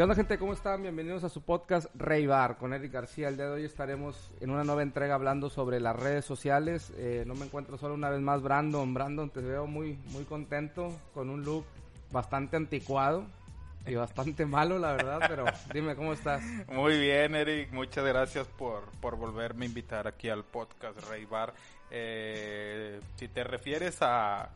¿Qué onda gente? ¿Cómo están? Bienvenidos a su podcast Rey Bar con Eric García. El día de hoy estaremos en una nueva entrega hablando sobre las redes sociales. Eh, no me encuentro solo una vez más Brandon. Brandon, te veo muy, muy contento con un look bastante anticuado y bastante malo, la verdad, pero dime, ¿cómo estás? Muy bien, Eric. Muchas gracias por, por volverme a invitar aquí al podcast Rey Bar. Eh, si te refieres a,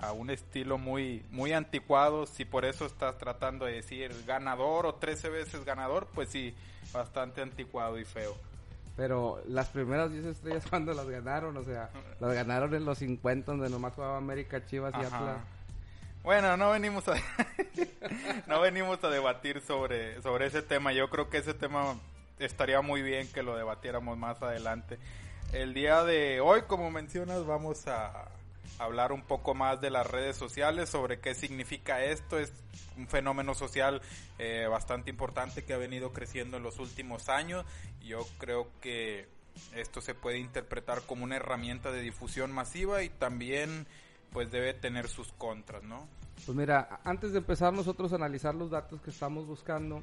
a un estilo muy, muy anticuado, si por eso estás tratando de decir ganador o 13 veces ganador, pues sí, bastante anticuado y feo. Pero las primeras 10 estrellas cuando las ganaron, o sea, las ganaron en los 50 donde nomás jugaba América, Chivas y Atlas. Bueno, no venimos a no venimos a debatir sobre sobre ese tema. Yo creo que ese tema estaría muy bien que lo debatiéramos más adelante. El día de hoy, como mencionas, vamos a hablar un poco más de las redes sociales, sobre qué significa esto. Es un fenómeno social eh, bastante importante que ha venido creciendo en los últimos años. Yo creo que esto se puede interpretar como una herramienta de difusión masiva y también pues debe tener sus contras, ¿no? Pues mira, antes de empezar nosotros a analizar los datos que estamos buscando,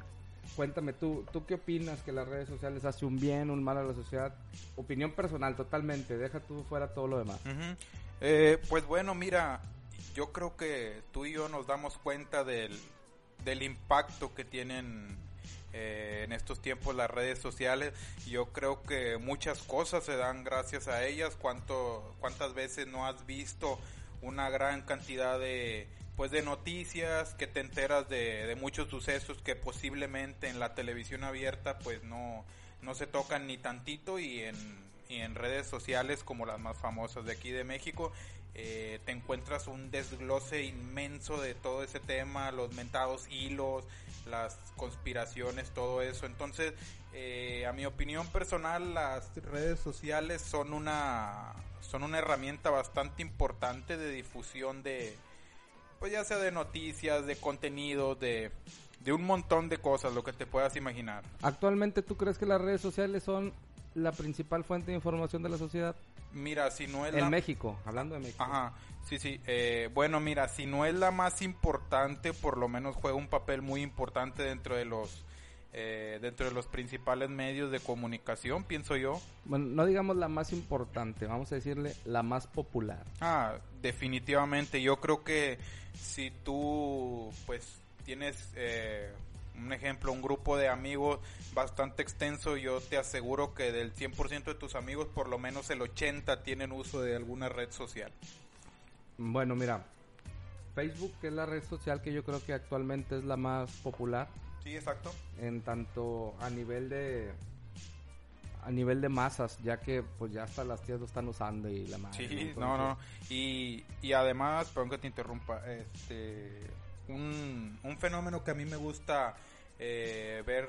cuéntame tú, ¿tú qué opinas que las redes sociales hacen un bien, un mal a la sociedad? Opinión personal, totalmente, deja tú fuera todo lo demás. Eh, pues bueno, mira, yo creo que tú y yo nos damos cuenta del, del impacto que tienen eh, en estos tiempos las redes sociales. Yo creo que muchas cosas se dan gracias a ellas. ¿Cuánto, ¿Cuántas veces no has visto una gran cantidad de pues de noticias que te enteras de, de, muchos sucesos que posiblemente en la televisión abierta pues no no se tocan ni tantito y en, en redes sociales como las más famosas de aquí de México eh, te encuentras un desglose inmenso de todo ese tema, los mentados hilos, las conspiraciones, todo eso. Entonces, eh, a mi opinión personal, las redes sociales son una son una herramienta bastante importante de difusión de, pues ya sea de noticias, de contenido, de, de un montón de cosas, lo que te puedas imaginar. Actualmente, ¿tú crees que las redes sociales son la principal fuente de información de la sociedad? Mira, si no es en México, hablando de México. Ajá, sí, sí. Eh, bueno, mira, si no es la más importante, por lo menos juega un papel muy importante dentro de los eh, dentro de los principales medios de comunicación, pienso yo. Bueno, no digamos la más importante, vamos a decirle la más popular. Ah, definitivamente. Yo creo que si tú, pues, tienes eh, un ejemplo, un grupo de amigos bastante extenso, yo te aseguro que del 100% de tus amigos, por lo menos el 80 tienen uso de alguna red social. Bueno, mira, Facebook es la red social que yo creo que actualmente es la más popular. Sí, exacto. En tanto a nivel de a nivel de masas, ya que pues ya hasta las tías lo están usando y la madre. Sí, no, no. Y, y además, perdón que te interrumpa, este un, fenómeno que a mí me gusta eh, ver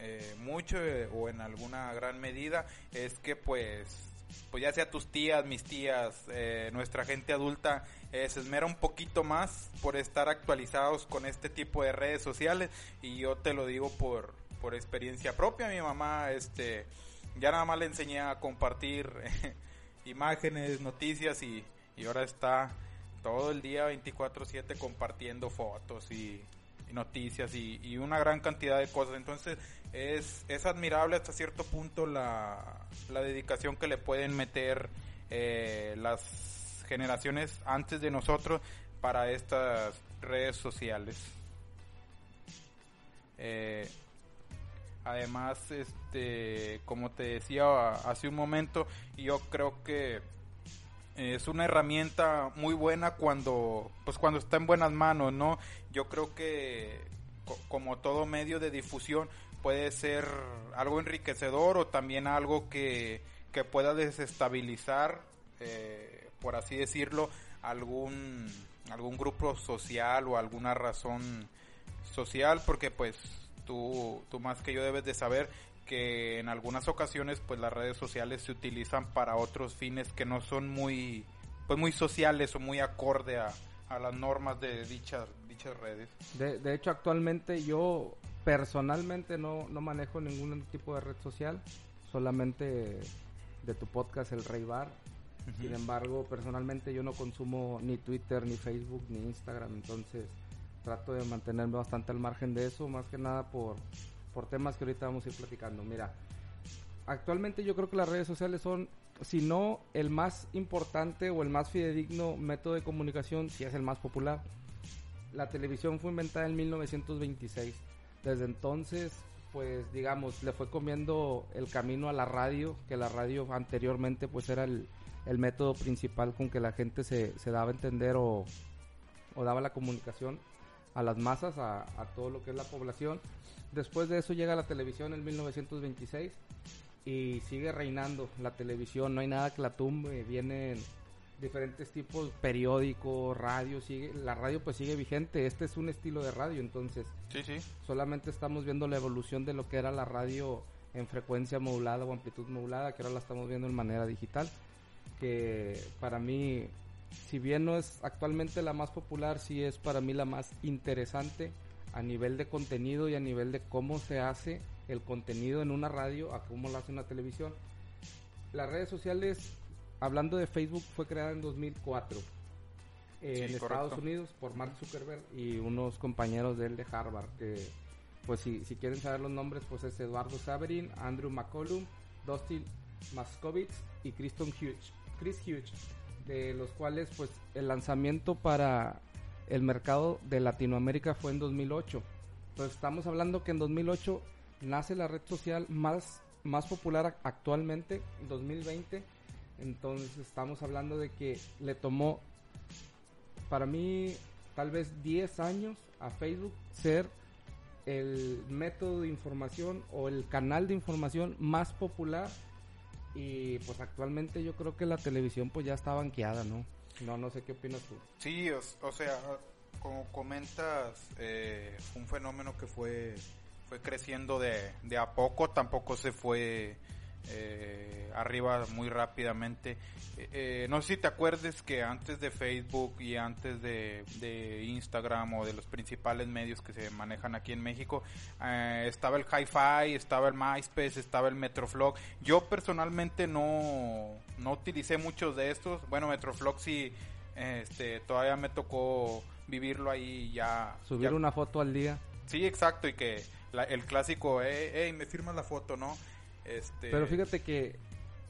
eh, mucho eh, o en alguna gran medida es que pues pues ya sea tus tías, mis tías, eh, nuestra gente adulta eh, se esmera un poquito más por estar actualizados con este tipo de redes sociales. Y yo te lo digo por, por experiencia propia, mi mamá este ya nada más le enseñé a compartir imágenes, noticias y, y ahora está todo el día 24/7 compartiendo fotos y, noticias y, y, una gran cantidad de cosas. Entonces es, es admirable hasta cierto punto la, la dedicación que le pueden meter eh, las generaciones antes de nosotros para estas redes sociales. Eh, además, este, como te decía hace un momento, yo creo que es una herramienta muy buena cuando pues cuando está en buenas manos no yo creo que co como todo medio de difusión puede ser algo enriquecedor o también algo que, que pueda desestabilizar eh, por así decirlo algún algún grupo social o alguna razón social porque pues tú tú más que yo debes de saber que en algunas ocasiones pues las redes sociales se utilizan para otros fines que no son muy pues muy sociales o muy acorde a, a las normas de dichas dichas redes. De, de, hecho actualmente yo personalmente no, no manejo ningún tipo de red social, solamente de tu podcast El Rey Bar. Uh -huh. Sin embargo, personalmente yo no consumo ni Twitter, ni Facebook, ni Instagram, entonces trato de mantenerme bastante al margen de eso, más que nada por, por temas que ahorita vamos a ir platicando. Mira, actualmente yo creo que las redes sociales son, si no el más importante o el más fidedigno método de comunicación, si es el más popular. La televisión fue inventada en 1926. Desde entonces, pues digamos, le fue comiendo el camino a la radio, que la radio anteriormente pues era el, el método principal con que la gente se, se daba a entender o, o, daba la comunicación a las masas, a, a, todo lo que es la población. Después de eso llega la televisión en 1926 y sigue reinando la televisión, no hay nada que la tumbe, vienen diferentes tipos, periódicos, radio, sigue, la radio pues sigue vigente, este es un estilo de radio, entonces sí, sí. solamente estamos viendo la evolución de lo que era la radio en frecuencia modulada o amplitud modulada, que ahora la estamos viendo en manera digital que para mí, si bien no es actualmente la más popular, sí es para mí la más interesante a nivel de contenido y a nivel de cómo se hace el contenido en una radio a cómo lo hace una televisión. Las redes sociales, hablando de Facebook, fue creada en 2004 eh, Sí, en correcto. Estados Unidos por Mark Zuckerberg y unos compañeros de él de Harvard que pues si, si quieren saber los nombres pues es Eduardo Saverin, Andrew McCollum, Dustin Maskovitz y Kristen Hughes, Chris Hughes, de los cuales pues el lanzamiento para el mercado de Latinoamérica fue en 2008. Entonces estamos hablando que en 2008 nace la red social más, más popular ac- actualmente, en 2020. Entonces estamos hablando de que le tomó, para mí, tal vez 10 años a Facebook ser el método de información o el canal de información más popular y pues actualmente yo creo que la televisión pues ya está banqueada, ¿no? No, no sé qué opinas tú. Sí, o, o sea, como comentas, eh, un fenómeno que fue, fue creciendo de, de a poco, tampoco se fue eh, arriba muy rápidamente. Eh, eh, no sé si te acuerdes que antes de Facebook y antes de, de Instagram o de los principales medios que se manejan aquí en México, eh, estaba el Hi-Fi, estaba el MySpace, estaba el Metroflog. Yo personalmente no, no utilicé muchos de estos. Bueno, Metroflog sí, este, todavía me tocó vivirlo ahí ya. Subir ya- una foto al día. Sí, exacto, y que la- el clásico, hey, hey, me firmas la foto, ¿no? Este, Pero fíjate que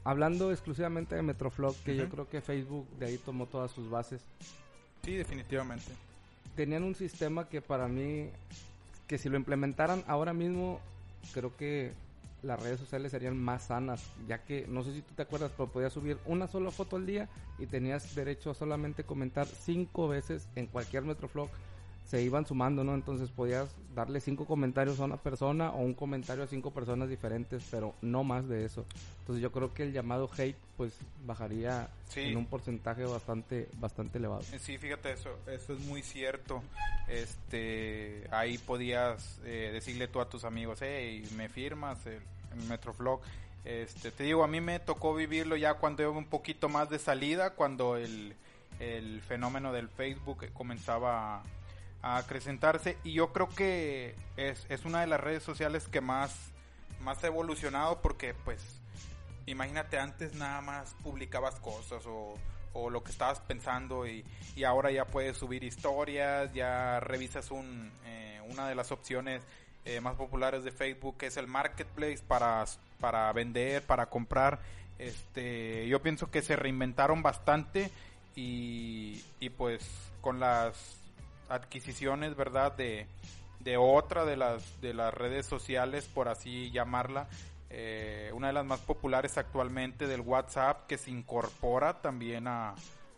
hablando exclusivamente de Metroflog, que yo creo que Facebook de ahí tomó todas sus bases, Sí, definitivamente. tenían un sistema que para mí, que si lo implementaran ahora mismo, creo que las redes sociales serían más sanas, ya que no sé si tú te acuerdas, pero podías subir una sola foto al día y tenías derecho a solamente comentar cinco veces en cualquier Metroflog. Se iban sumando, ¿no? Entonces podías darle cinco comentarios a una persona o un comentario a cinco personas diferentes, pero no más de eso. Entonces yo creo que el llamado hate pues bajaría Sí. en un porcentaje bastante bastante elevado. Sí, fíjate, eso, eso es muy cierto. Este, ahí podías eh, decirle tú a tus amigos, hey, me firmas el, el Metroflog. Este, te digo, a mí me tocó vivirlo ya cuando iba un poquito más de salida, cuando el, el fenómeno del Facebook comenzaba a, a acrecentarse y yo creo que es, es una de las redes sociales que más, más ha evolucionado porque pues imagínate antes nada más publicabas cosas o, o lo que estabas pensando y, y ahora ya puedes subir historias, ya revisas un, eh, una de las opciones eh, más populares de Facebook que es el marketplace para, para vender, para comprar. Este, yo pienso que se reinventaron bastante y, y pues con las adquisiciones, ¿verdad? De, de otra de las, de las redes sociales, por así llamarla, eh, una de las más populares actualmente del WhatsApp que se incorpora también a,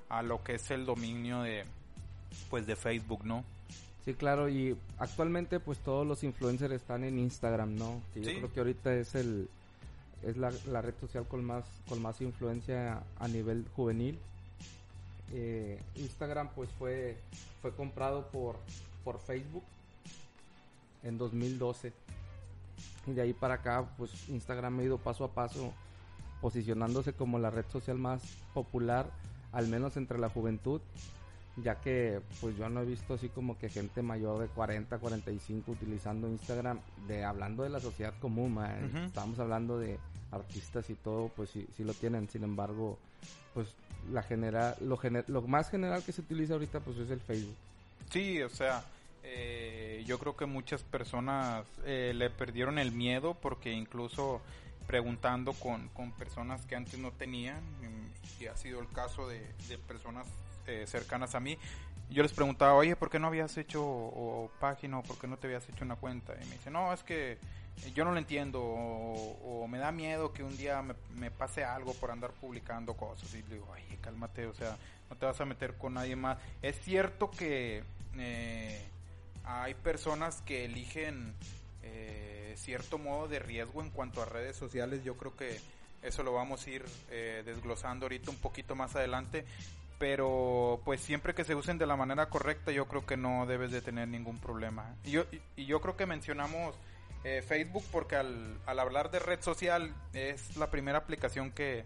a lo que es el dominio de pues de Facebook, ¿no? Sí, claro, y actualmente pues todos los influencers están en Instagram, ¿no? Que yo Sí. creo que ahorita es el es la, la red social con más con más influencia a nivel juvenil. Eh, Instagram pues fue fue comprado por por Facebook en 2012 y de ahí para acá pues Instagram ha ido paso a paso posicionándose como la red social más popular al menos entre la juventud ya que pues yo no he visto así como que gente mayor de 40, 45 utilizando Instagram, de hablando de la sociedad común, estamos hablando de artistas y todo, pues sí, sí lo tienen, sin embargo, pues la general, lo, gener- lo más general que se utiliza ahorita pues es el Facebook. Sí, o sea, Eh, yo creo que muchas personas eh, le perdieron el miedo porque incluso preguntando con, con personas que antes no tenían, y ha sido el caso de, de personas eh, cercanas a mí, yo les preguntaba, oye, ¿por qué no habías hecho página o por qué no te habías hecho una cuenta? Y me dice, no, es que yo no lo entiendo o, me da miedo que un día me, pase algo por andar publicando cosas. Y digo, oye, cálmate, o sea, no te vas a meter con nadie más. Es cierto que eh, hay personas que eligen eh, cierto modo de riesgo en cuanto a redes sociales. Yo creo que eso lo vamos a ir eh, desglosando ahorita un poquito más adelante pero pues siempre que se usen de la manera correcta yo creo que no debes de tener ningún problema. Y yo, y yo creo que mencionamos eh, Facebook porque al, al hablar de red social es la primera aplicación que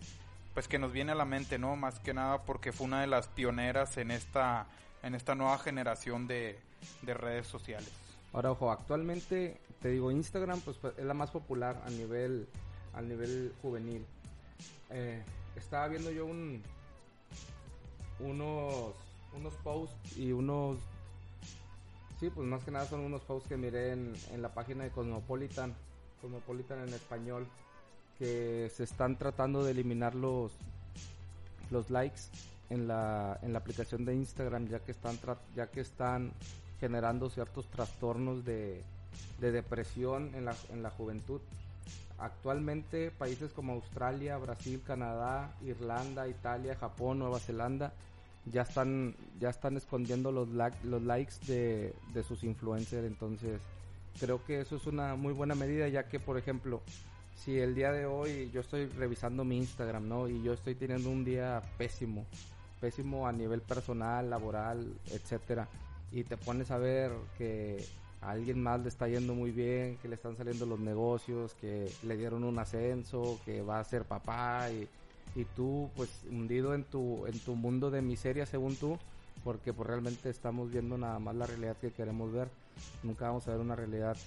pues que nos viene a la mente, ¿no? Más que nada porque fue una de las pioneras en esta en esta nueva generación de, de redes sociales. Ahora ojo, actualmente te digo Instagram pues es la más popular a nivel a nivel juvenil. Eh, estaba viendo yo un unos, unos posts y unos... Sí, pues más que nada son unos posts que miré en, en la página de Cosmopolitan, Cosmopolitan en español, que se están tratando de eliminar los, los likes en la, en la aplicación de Instagram ya que están ya que están generando ciertos trastornos de, de depresión en la, en la juventud. Actualmente países como Australia, Brasil, Canadá, Irlanda, Italia, Japón, Nueva Zelanda ya están ya están escondiendo los los likes de, de sus influencers entonces creo que eso es una muy buena medida ya que por ejemplo si el día de hoy yo estoy revisando mi Instagram no y yo estoy teniendo un día pésimo pésimo a nivel personal laboral etcétera y te pones a ver que a alguien más le está yendo muy bien que le están saliendo los negocios que le dieron un ascenso que va a ser papá y y tú pues hundido en tu en tu mundo de miseria según tú porque pues realmente estamos viendo nada más la realidad que queremos ver. Nunca vamos a ver una realidad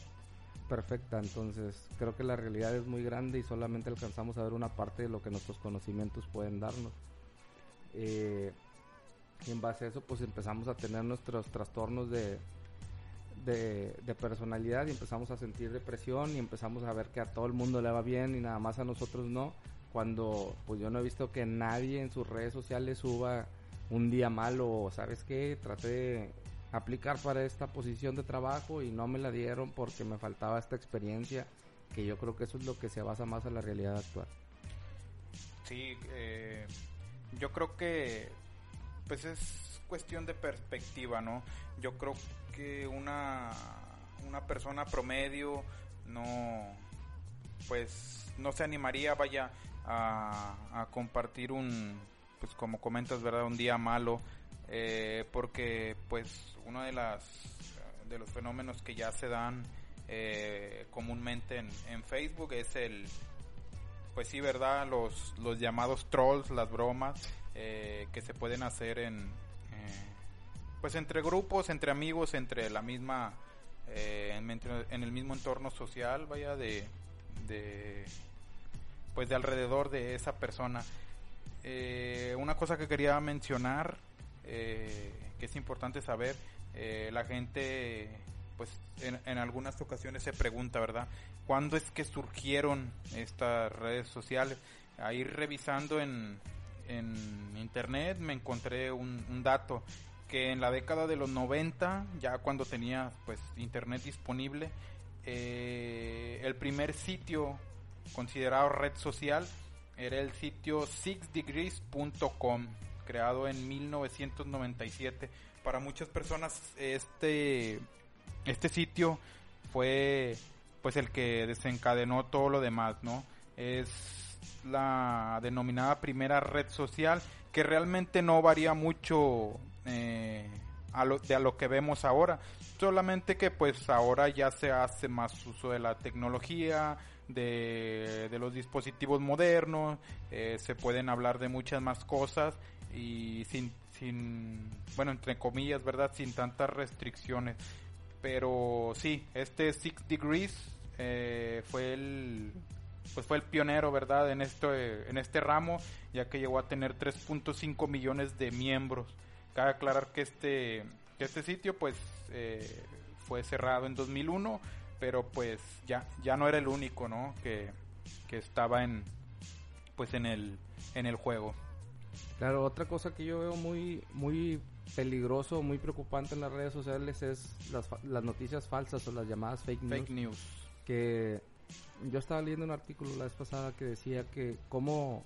perfecta. Entonces creo que la realidad es muy grande y solamente alcanzamos a ver una parte de lo que nuestros conocimientos pueden darnos. Eh, y en base a eso pues empezamos a tener nuestros trastornos de, de, de, personalidad y empezamos a sentir depresión y empezamos a ver que a todo el mundo le va bien y nada más a nosotros no cuando pues yo no he visto que nadie en sus redes sociales suba un día malo sabes qué, traté de aplicar para esta posición de trabajo y no me la dieron porque me faltaba esta experiencia, que yo creo que eso es lo que se basa más en la realidad actual. Sí, eh, yo creo que pues es cuestión de perspectiva, ¿no? Yo creo que una, una persona promedio no pues no se animaría, vaya, a, compartir un, pues como comentas, ¿verdad? Un día malo, eh, porque pues uno de las de los fenómenos que ya se dan eh, comúnmente en, en, Facebook es el pues sí verdad los los llamados trolls las bromas eh, que se pueden hacer en pues entre grupos entre amigos entre la misma en, el mismo entorno social vaya de pues de alrededor de esa persona. Eh, una cosa que quería mencionar, eh, que es importante saber, eh, la gente pues en, algunas ocasiones se pregunta, ¿verdad? ¿Cuándo es que surgieron estas redes sociales? Ahí revisando en, en internet me encontré un, un dato que en la década de los 90, ya cuando tenía pues internet disponible, el primer sitio considerado red social era el sitio sixdegrees.com, creado en 1997. Para muchas personas este este sitio fue pues el que desencadenó todo lo demás, ¿no? Es la denominada primera red social que realmente no varía mucho eh, a lo, de a lo que vemos ahora solamente que pues ahora ya se hace más uso de la tecnología de, los dispositivos modernos, eh, se pueden hablar de muchas más cosas y sin, sin, bueno, entre comillas, ¿verdad? Sin tantas restricciones. Pero sí, este Six Degrees eh, fue el pues fue el pionero, ¿verdad? En este, en este ramo, ya que llegó a tener 3.5 millones de miembros. Cabe aclarar que este, que este sitio, pues, eh, fue cerrado en 2001, pero pues ya, ya no era el único, ¿no? Que, que estaba en, pues en el, en el juego. Claro, otra cosa que yo veo muy, muy peligroso, muy preocupante en las redes sociales es las, las noticias falsas o las llamadas fake news. Fake news. Que yo estaba leyendo un artículo la vez pasada que decía que cómo,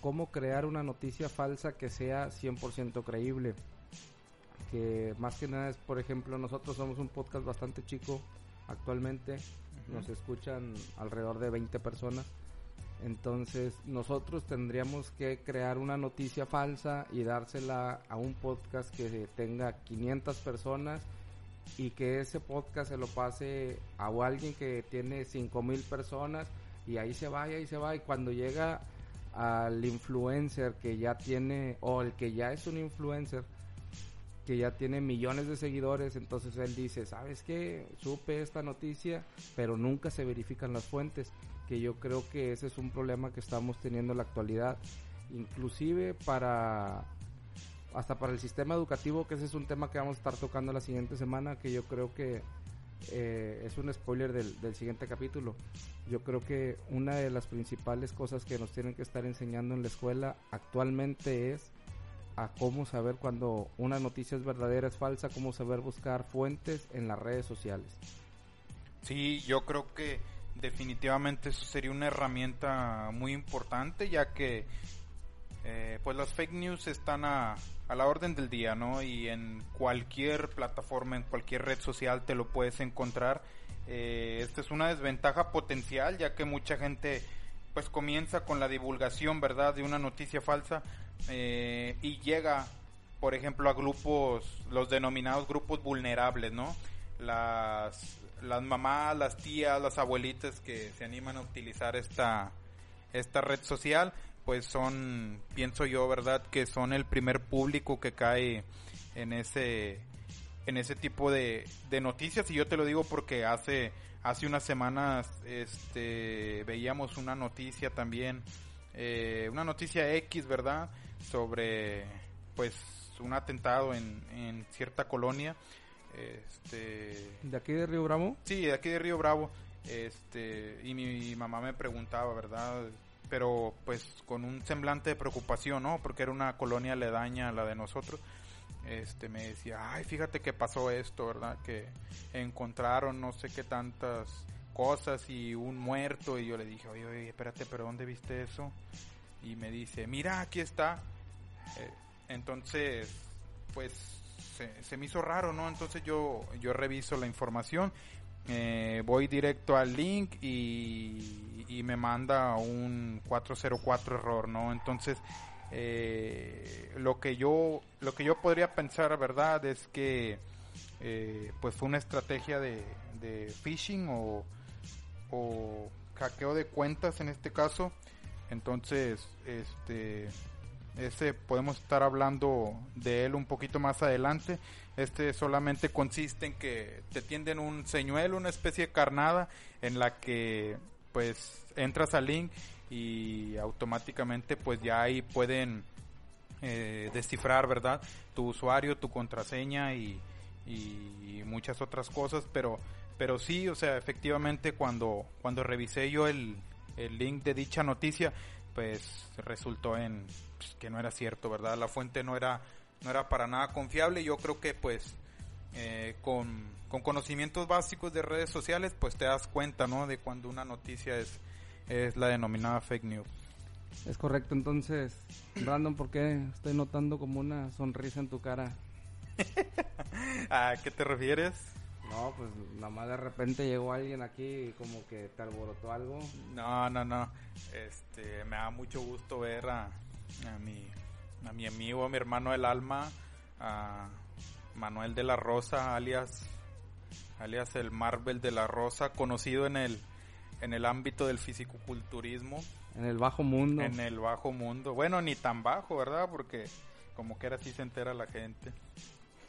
cómo crear una noticia falsa que sea 100% creíble. Que más que nada es, por ejemplo, nosotros somos un podcast bastante chico actualmente. Nos escuchan alrededor de 20 personas entonces nosotros tendríamos que crear una noticia falsa y dársela a un podcast que tenga 500 personas y que ese podcast se lo pase a alguien que tiene 5000 personas y ahí se vaya y se va y cuando llega al influencer que ya tiene o el que ya es un influencer que ya tiene millones de seguidores, entonces él dice, ¿sabes qué? Supe esta noticia, pero nunca se verifican las fuentes que yo creo que ese es un problema que estamos teniendo en la actualidad, inclusive para hasta para el sistema educativo, que ese es un tema que vamos a estar tocando la siguiente semana, que yo creo que eh, es un spoiler del, del, siguiente capítulo. Yo creo que una de las principales cosas que nos tienen que estar enseñando en la escuela actualmente es a cómo saber cuando una noticia es verdadera, es falsa, cómo saber buscar fuentes en las redes sociales. Sí, yo creo que definitivamente eso sería una herramienta muy importante ya que eh, pues las fake news están a, a, la orden del día, ¿no? Y en cualquier plataforma, en cualquier red social te lo puedes encontrar. Eh, esta es una desventaja potencial ya que mucha gente pues comienza con la divulgación, ¿verdad? De una noticia falsa eh, y llega, por ejemplo, a grupos, los denominados grupos vulnerables, ¿no? Las las mamás, las tías, las abuelitas que se animan a utilizar esta, esta red social, pues son, pienso yo, ¿verdad? Que son el primer público que cae en ese, en ese tipo de, de noticias y yo te lo digo porque hace, hace unas semanas, este, veíamos una noticia también, eh, una noticia X, ¿verdad? Sobre, pues, un atentado en, en cierta colonia este... ¿De aquí de Río Bravo? Sí, de aquí de Río Bravo. Este, y mi, mamá me preguntaba, ¿verdad? Pero pues con un semblante de preocupación, ¿no? Porque era una colonia aledaña a la de nosotros. Este, me decía, ay, fíjate que pasó esto, ¿verdad? Que encontraron no sé qué tantas cosas y un muerto. Y yo le dije, oye, oye, espérate, pero ¿dónde viste eso? Y me dice, mira, aquí está. Eh, entonces, pues se, me hizo raro, ¿no? Entonces yo, yo reviso la información, eh, voy directo al link y, y, me manda un 404 error, ¿no? Entonces, eh, lo que yo, lo que yo podría pensar, ¿verdad? Es que, pues fue una estrategia de, de phishing o, o hackeo de cuentas en este caso. Entonces, este, ese podemos estar hablando de él un poquito más adelante. Este solamente consiste en que te tienden un señuelo, una especie de carnada en la que pues entras al link y automáticamente pues ya ahí pueden eh, descifrar, ¿verdad? Tu usuario, tu contraseña y, muchas otras cosas, pero pero sí, o sea, efectivamente cuando cuando revisé yo el, el link de dicha noticia, pues resultó en pues, que no era cierto, ¿verdad? La fuente no era, no era para nada confiable. Yo creo que pues eh, con, con, conocimientos básicos de redes sociales, pues te das cuenta, ¿no? De cuando una noticia es, es la denominada fake news. Es correcto, entonces, Brandon, ¿por qué estoy notando como una sonrisa en tu cara? ¿A qué te refieres? No, pues nada más de repente llegó alguien aquí y como que te alborotó algo. No, no, no. Este, me da mucho gusto ver a, a mi, a mi amigo, a mi hermano del alma, a Manuel de la Rosa, alias, alias el Marvel de la Rosa, conocido en el, en el ámbito del fisicoculturismo. En el bajo mundo. En el bajo mundo. Bueno, ni tan bajo, ¿verdad? Porque como que era así se entera la gente.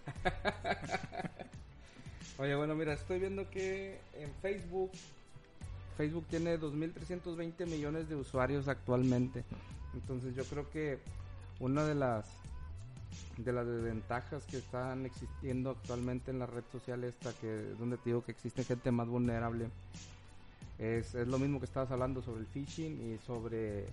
Oye, bueno, mira, estoy viendo que en Facebook, Facebook tiene 2.320 millones de usuarios actualmente. Entonces yo creo que una de las de las desventajas que están existiendo actualmente en la red social esta, que es donde te digo que existe gente más vulnerable. Es, es lo mismo que estabas hablando sobre el phishing y sobre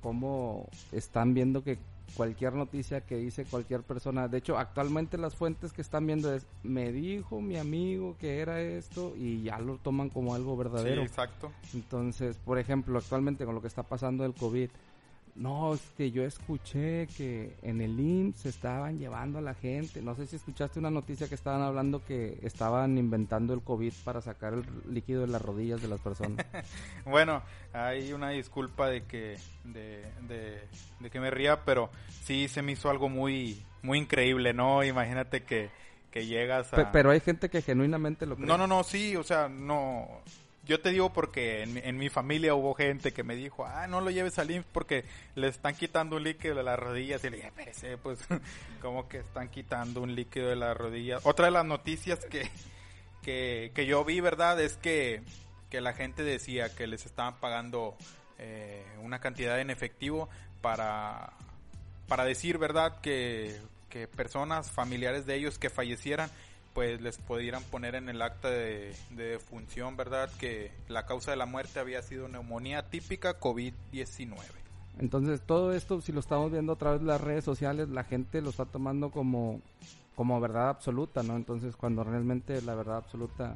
cómo están viendo que cualquier noticia que dice cualquier persona, de hecho actualmente las fuentes que están viendo es, me dijo mi amigo que era esto y ya lo toman como algo verdadero. Sí, exacto. Entonces, por ejemplo, actualmente con lo que está pasando del COVID, no, es que yo escuché que en el IMSS se estaban llevando a la gente. No sé si escuchaste una noticia que estaban hablando que estaban inventando el COVID para sacar el líquido de las rodillas de las personas. bueno, hay una disculpa de que de, de, que me ría, pero sí se me hizo algo muy muy increíble, ¿no? Imagínate que, que llegas a... Pero hay gente que genuinamente lo cree. No, no, no, sí, o sea, no yo te digo porque en, mi familia hubo gente que me dijo, ah, no lo lleves al IMSS porque le están quitando un líquido de las rodillas. Y le dije, espérese, pues, como que están quitando un líquido de las rodillas. Otra de las noticias que, que, yo vi, ¿verdad? Es que, que la gente decía que les estaban pagando eh, una cantidad en efectivo para, para decir, ¿verdad? Que, que personas, familiares de ellos que fallecieran, pues les pudieran poner en el acta de, de función, ¿verdad? Que la causa de la muerte había sido neumonía típica COVID-19. Entonces todo esto, si lo estamos viendo a través de las redes sociales, la gente lo está tomando como, como verdad absoluta, ¿no? Entonces cuando realmente la verdad absoluta,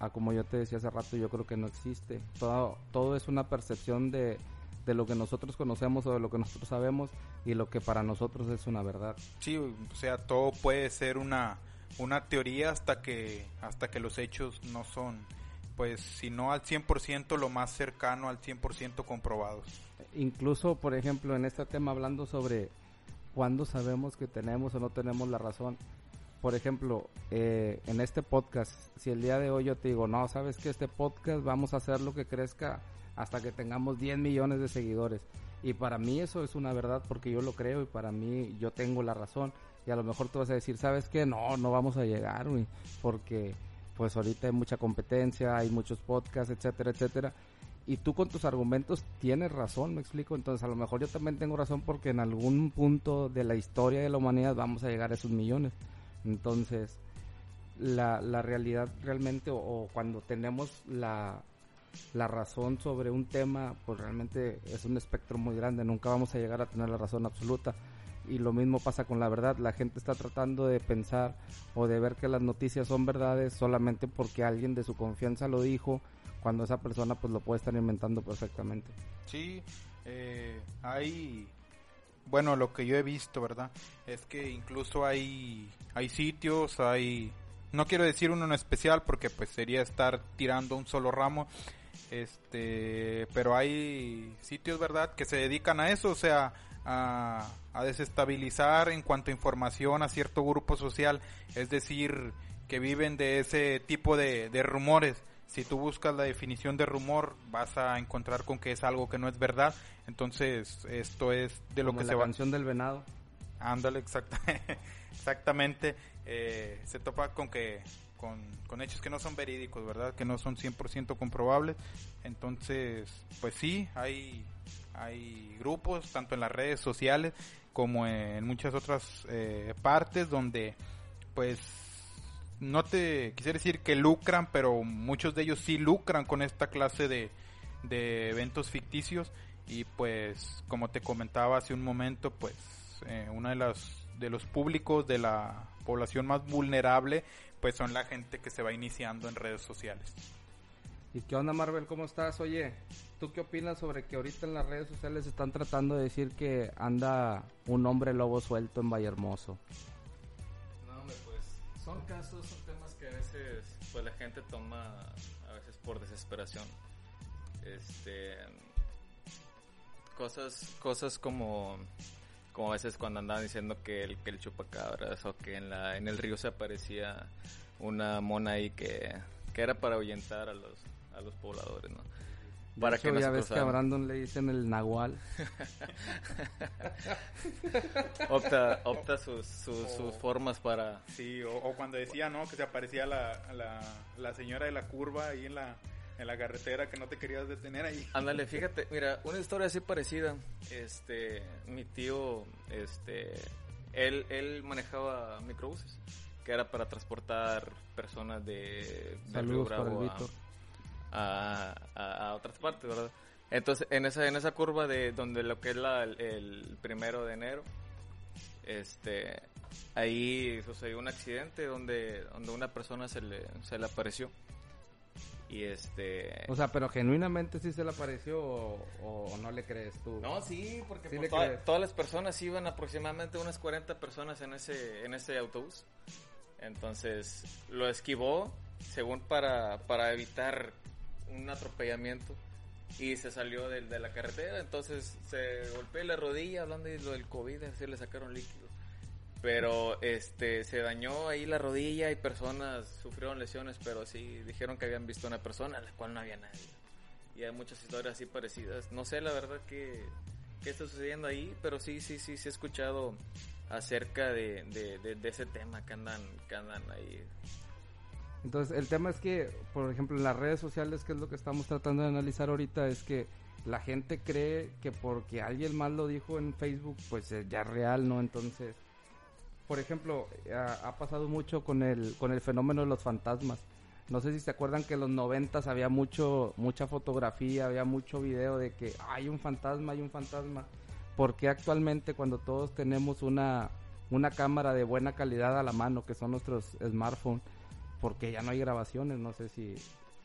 a como yo te decía hace rato, yo creo que no existe. Todo, todo es una percepción de, de lo que nosotros conocemos o de lo que nosotros sabemos y lo que para nosotros es una verdad. Sí, o sea, todo puede ser una una teoría hasta que hasta que los hechos no son pues si no al 100% lo más cercano al 100% comprobados. Incluso, por ejemplo, en este tema hablando sobre cuándo sabemos que tenemos o no tenemos la razón. Por ejemplo, eh, en este podcast, si el día de hoy yo te digo, no, sabes que este podcast vamos a hacer lo que crezca hasta que tengamos 10 millones de seguidores. Y para mí eso es una verdad porque yo lo creo y para mí yo tengo la razón y a lo mejor tú vas a decir, ¿sabes qué? No, no vamos a llegar, porque pues ahorita hay mucha competencia, hay muchos podcasts, etcétera, etcétera. Y tú con tus argumentos tienes razón, me explico. Entonces a lo mejor yo también tengo razón porque en algún punto de la historia de la humanidad vamos a llegar a esos millones. Entonces, la, la realidad realmente, o, cuando tenemos la, la razón sobre un tema, pues realmente es un espectro muy grande. Nunca vamos a llegar a tener la razón absoluta y lo mismo pasa con la verdad. La gente está tratando de pensar o de ver que las noticias son verdades solamente porque alguien de su confianza lo dijo, cuando esa persona pues lo puede estar inventando perfectamente. Sí, eh, hay, bueno, lo que yo he visto, ¿verdad? Es que incluso hay, hay sitios, hay, no quiero decir uno en especial porque pues sería estar tirando un solo ramo, este, pero hay sitios, ¿verdad? Que se dedican a eso, o sea, a, desestabilizar en cuanto a información a cierto grupo social, es decir, que viven de ese tipo de, rumores. Si tú buscas la definición de rumor, vas a encontrar con que es algo que no es verdad. Entonces, esto es de lo que se va. La canción del venado. Ándale, exactamente. Eh, se topa con que con, hechos que no son verídicos, ¿verdad? Que no son 100% comprobables. Entonces, pues sí, hay hay grupos, tanto en las redes sociales como en muchas otras eh, partes donde pues no te quisiera decir que lucran, pero muchos de ellos sí lucran con esta clase de, de eventos ficticios y pues como te comentaba hace un momento, pues eh, uno de las de los públicos de la población más vulnerable pues son la gente que se va iniciando en redes sociales. ¿Y qué onda Marvel? ¿Cómo estás? Oye, ¿tú qué opinas sobre que ahorita en las redes sociales están tratando de decir que anda un hombre lobo suelto en Vallehermoso? No, hombre, pues son casos, son temas que a veces pues la gente toma a veces por desesperación. Este cosas cosas como como a veces cuando andaban diciendo que el que el chupacabras o que en la en el río se aparecía una mona ahí que, que era para ahuyentar a los a los pobladores, ¿no? Para que ya ves que a Brandon le dicen el nahual. opta opta sus, sus, formas para... Sí, o, cuando decía, ¿no? Que se aparecía la, la, la señora de la curva ahí en la, en la carretera que no te querías detener ahí. Ándale, fíjate, mira, una historia así parecida. Este, mi tío, este, él, él manejaba microbuses, que era para transportar personas de, de Río Saludos para el Bravo a, a- a otras partes, ¿verdad? Entonces, en esa, en esa curva de donde lo que es la, el, el primero de enero, este, ahí sucedió un accidente donde, donde una persona se le, se le apareció. Y este... O sea, pero genuinamente sí se le apareció o, o no le crees tú. No, sí, porque Sí pues, toda- todas las personas iban aproximadamente unas 40 personas en ese, en ese autobús. Entonces lo esquivó, según para, para evitar un atropellamiento. Y se salió de, de la carretera, entonces se golpeó la rodilla, hablando de lo del COVID, así le sacaron líquido. Pero este se dañó ahí la rodilla y personas sufrieron lesiones, pero sí dijeron que habían visto una persona, a la cual no había nadie. Y hay muchas historias así parecidas. No sé la verdad que qué está sucediendo ahí, pero sí, sí, sí, sí he escuchado acerca de, de, ese tema que andan, que andan ahí. Entonces, el tema es que, por ejemplo, en las redes sociales, que es lo que estamos tratando de analizar ahorita, es que la gente cree que porque alguien más lo dijo en Facebook, pues es ya real, ¿no? Entonces, por ejemplo, ha, ha pasado mucho con el, con el fenómeno de los fantasmas. No sé si se acuerdan que en los noventas había mucho, mucha fotografía, había mucho video de que hay un fantasma, hay un fantasma. Porque actualmente cuando todos tenemos una, una cámara de buena calidad a la mano, que son nuestros smartphones, porque ya no hay grabaciones, no sé si,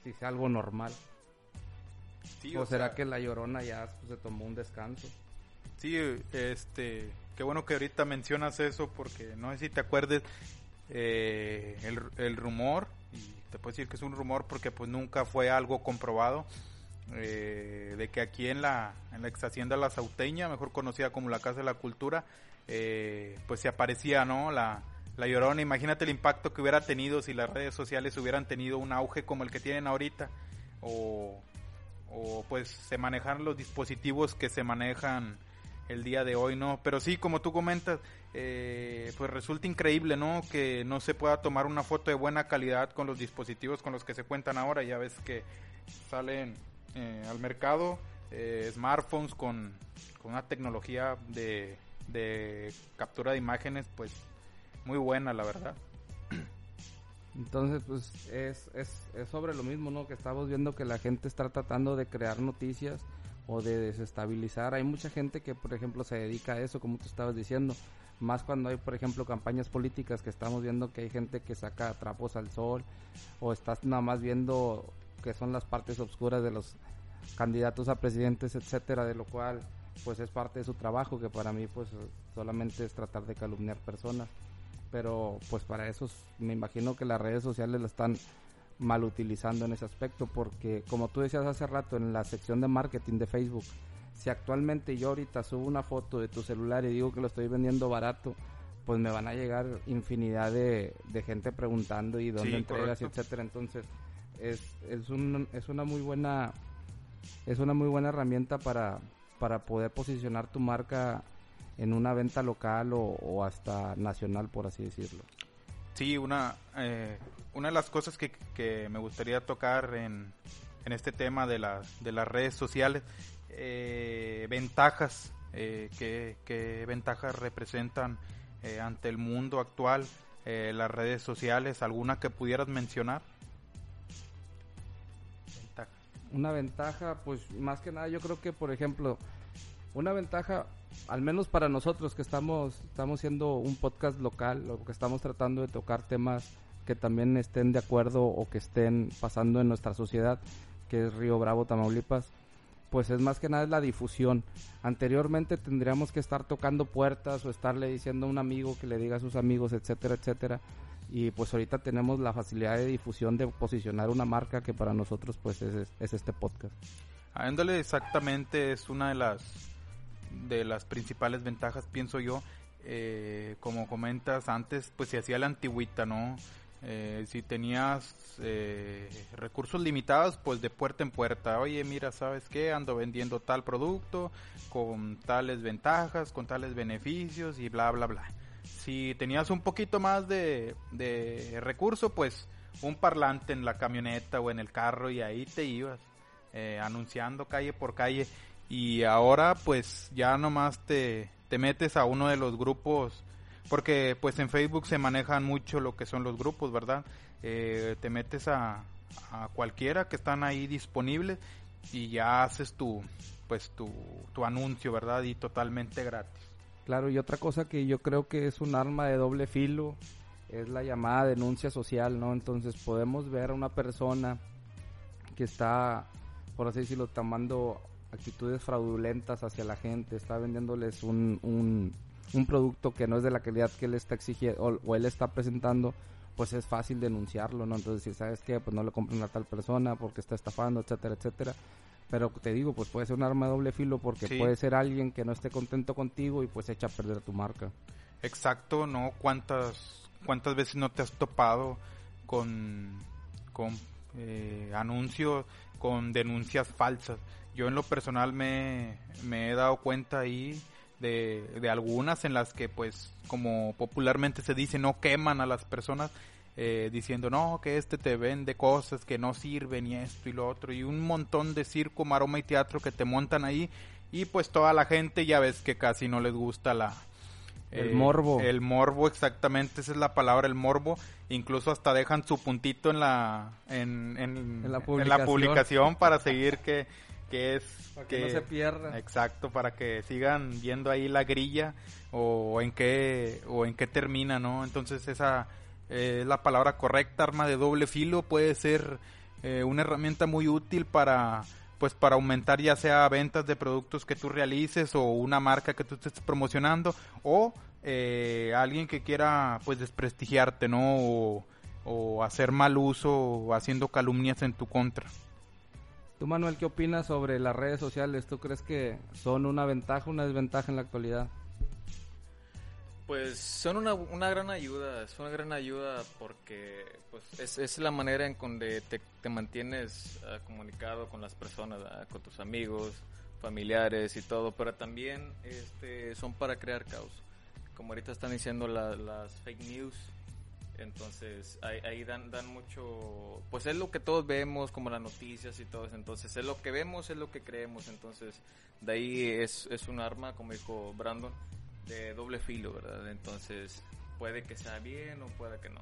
si sea algo normal. Sí, o, o será que la llorona ya pues, se tomó un descanso. Sí, este, qué bueno que ahorita mencionas eso porque no sé si te acuerdes eh, el, el rumor, y te puedo decir que es un rumor porque pues nunca fue algo comprobado, eh, de que aquí en la, en la ex hacienda La Sauteña, mejor conocida como la Casa de la Cultura, eh, pues se aparecía, ¿no? La, la Llorona, imagínate el impacto que hubiera tenido si las redes sociales hubieran tenido un auge como el que tienen ahorita, o, o pues se manejan los dispositivos que se manejan el día de hoy, ¿no? Pero sí, como tú comentas, eh, pues resulta increíble, ¿no? Que no se pueda tomar una foto de buena calidad con los dispositivos con los que se cuentan ahora. Ya ves que salen eh, al mercado eh, smartphones con, con una tecnología de, de captura de imágenes, pues muy buena, la verdad. Entonces, pues es, es, es sobre lo mismo, ¿no? Que estamos viendo que la gente está tratando de crear noticias o de desestabilizar. Hay mucha gente que, por ejemplo, se dedica a eso, como tú estabas diciendo. Más cuando hay, por ejemplo, campañas políticas que estamos viendo que hay gente que saca trapos al sol o estás nada más viendo que son las partes oscuras de los candidatos a presidentes, etcétera, de lo cual pues es parte de su trabajo que para mí pues solamente es tratar de calumniar personas pero pues para eso me imagino que las redes sociales la están mal utilizando en ese aspecto porque como tú decías hace rato en la sección de marketing de Facebook si actualmente yo ahorita subo una foto de tu celular y digo que lo estoy vendiendo barato pues me van a llegar infinidad de, de gente preguntando y dónde Sí, entregas y correcto. etcétera entonces es, es, un, es una muy buena es una muy buena herramienta para, para poder posicionar tu marca en una venta local o, o hasta nacional, por así decirlo. Sí, una, eh, una de las cosas que, que me gustaría tocar en, en este tema de, la, de las redes sociales, eh, ventajas, eh, ¿qué, ventajas representan eh, ante el mundo actual eh, las redes sociales? ¿Alguna que pudieras mencionar? Una ventaja, pues más que nada yo creo que, por ejemplo, una ventaja, al menos para nosotros que estamos, estamos siendo un podcast local, o que estamos tratando de tocar temas que también estén de acuerdo o que estén pasando en nuestra sociedad, que es Río Bravo, Tamaulipas, pues es más que nada la difusión. Anteriormente tendríamos que estar tocando puertas o estarle diciendo a un amigo que le diga a sus amigos, etcétera, etcétera. Y pues ahorita tenemos la facilidad de difusión de posicionar una marca que para nosotros pues es, es este podcast. Ándale, exactamente, es una de las de las principales ventajas, pienso yo. Eh, como comentas antes, pues se hacía la antigüita, ¿no? Eh, si tenías eh, recursos limitados, pues de puerta en puerta. Oye, mira, ¿sabes qué? Ando vendiendo tal producto con tales ventajas, con tales beneficios y bla, bla, bla. Si tenías un poquito más de, de recurso, pues un parlante en la camioneta o en el carro y ahí te ibas eh, anunciando calle por calle y ahora pues ya nomás te, te metes a uno de los grupos porque pues en Facebook se manejan mucho lo que son los grupos, ¿verdad? Eh, te metes a, cualquiera que están ahí disponibles y ya haces tu pues tu, tu anuncio, ¿verdad? Y totalmente gratis. Claro, y otra cosa que yo creo que es un arma de doble filo es la llamada denuncia social, ¿no? Entonces podemos ver a una persona que está, por así decirlo, tomando actitudes fraudulentas hacia la gente, está vendiéndoles un, un, un producto que no es de la calidad que él está exigiendo o, o él está presentando, pues es fácil denunciarlo, ¿no? Entonces, si sabes qué, pues no le compren a tal persona porque está estafando, etcétera, etcétera. Pero te digo, pues puede ser un arma de doble filo porque Sí. puede ser alguien que no esté contento contigo y pues echa a perder tu marca. Exacto, ¿no? ¿Cuántas, cuántas veces no te has topado con, con eh, anuncios, con denuncias falsas? Yo en lo personal me, me he dado cuenta ahí de, de algunas en las que pues como popularmente se dice no queman a las personas eh, diciendo no que este te vende cosas que no sirven y esto y lo otro y un montón de circo, maroma y teatro que te montan ahí y pues toda la gente ya ves que casi no les gusta la El morbo. el morbo exactamente esa es la palabra el morbo incluso hasta dejan su puntito en la en, en, En la en publicación para seguir que, que es Para que no se pierda. exacto para que sigan viendo ahí la grilla o en qué o en qué termina no entonces esa eh, es la palabra correcta arma de doble filo puede ser eh, una herramienta muy útil para pues para aumentar ya sea ventas de productos que tú realices o una marca que tú estés promocionando o eh, alguien que quiera pues desprestigiarte no o, o hacer mal uso o haciendo calumnias en tu contra Tú, Manuel, ¿qué opinas sobre las redes sociales? ¿Tú crees que son una ventaja o una desventaja en la actualidad? Pues son una, una gran ayuda, es una gran ayuda porque pues es, es la manera en donde te, te mantienes ah, comunicado con las personas, ah, con tus amigos, familiares y todo, pero también este, son para crear caos. Como ahorita están diciendo la- las fake news, entonces ahí, ahí dan, dan mucho, pues es lo que todos vemos como las noticias y todo eso, entonces es lo que vemos, es lo que creemos, entonces de ahí es, es un arma, como dijo Brandon, de doble filo, ¿verdad? Entonces puede que sea bien o puede que no.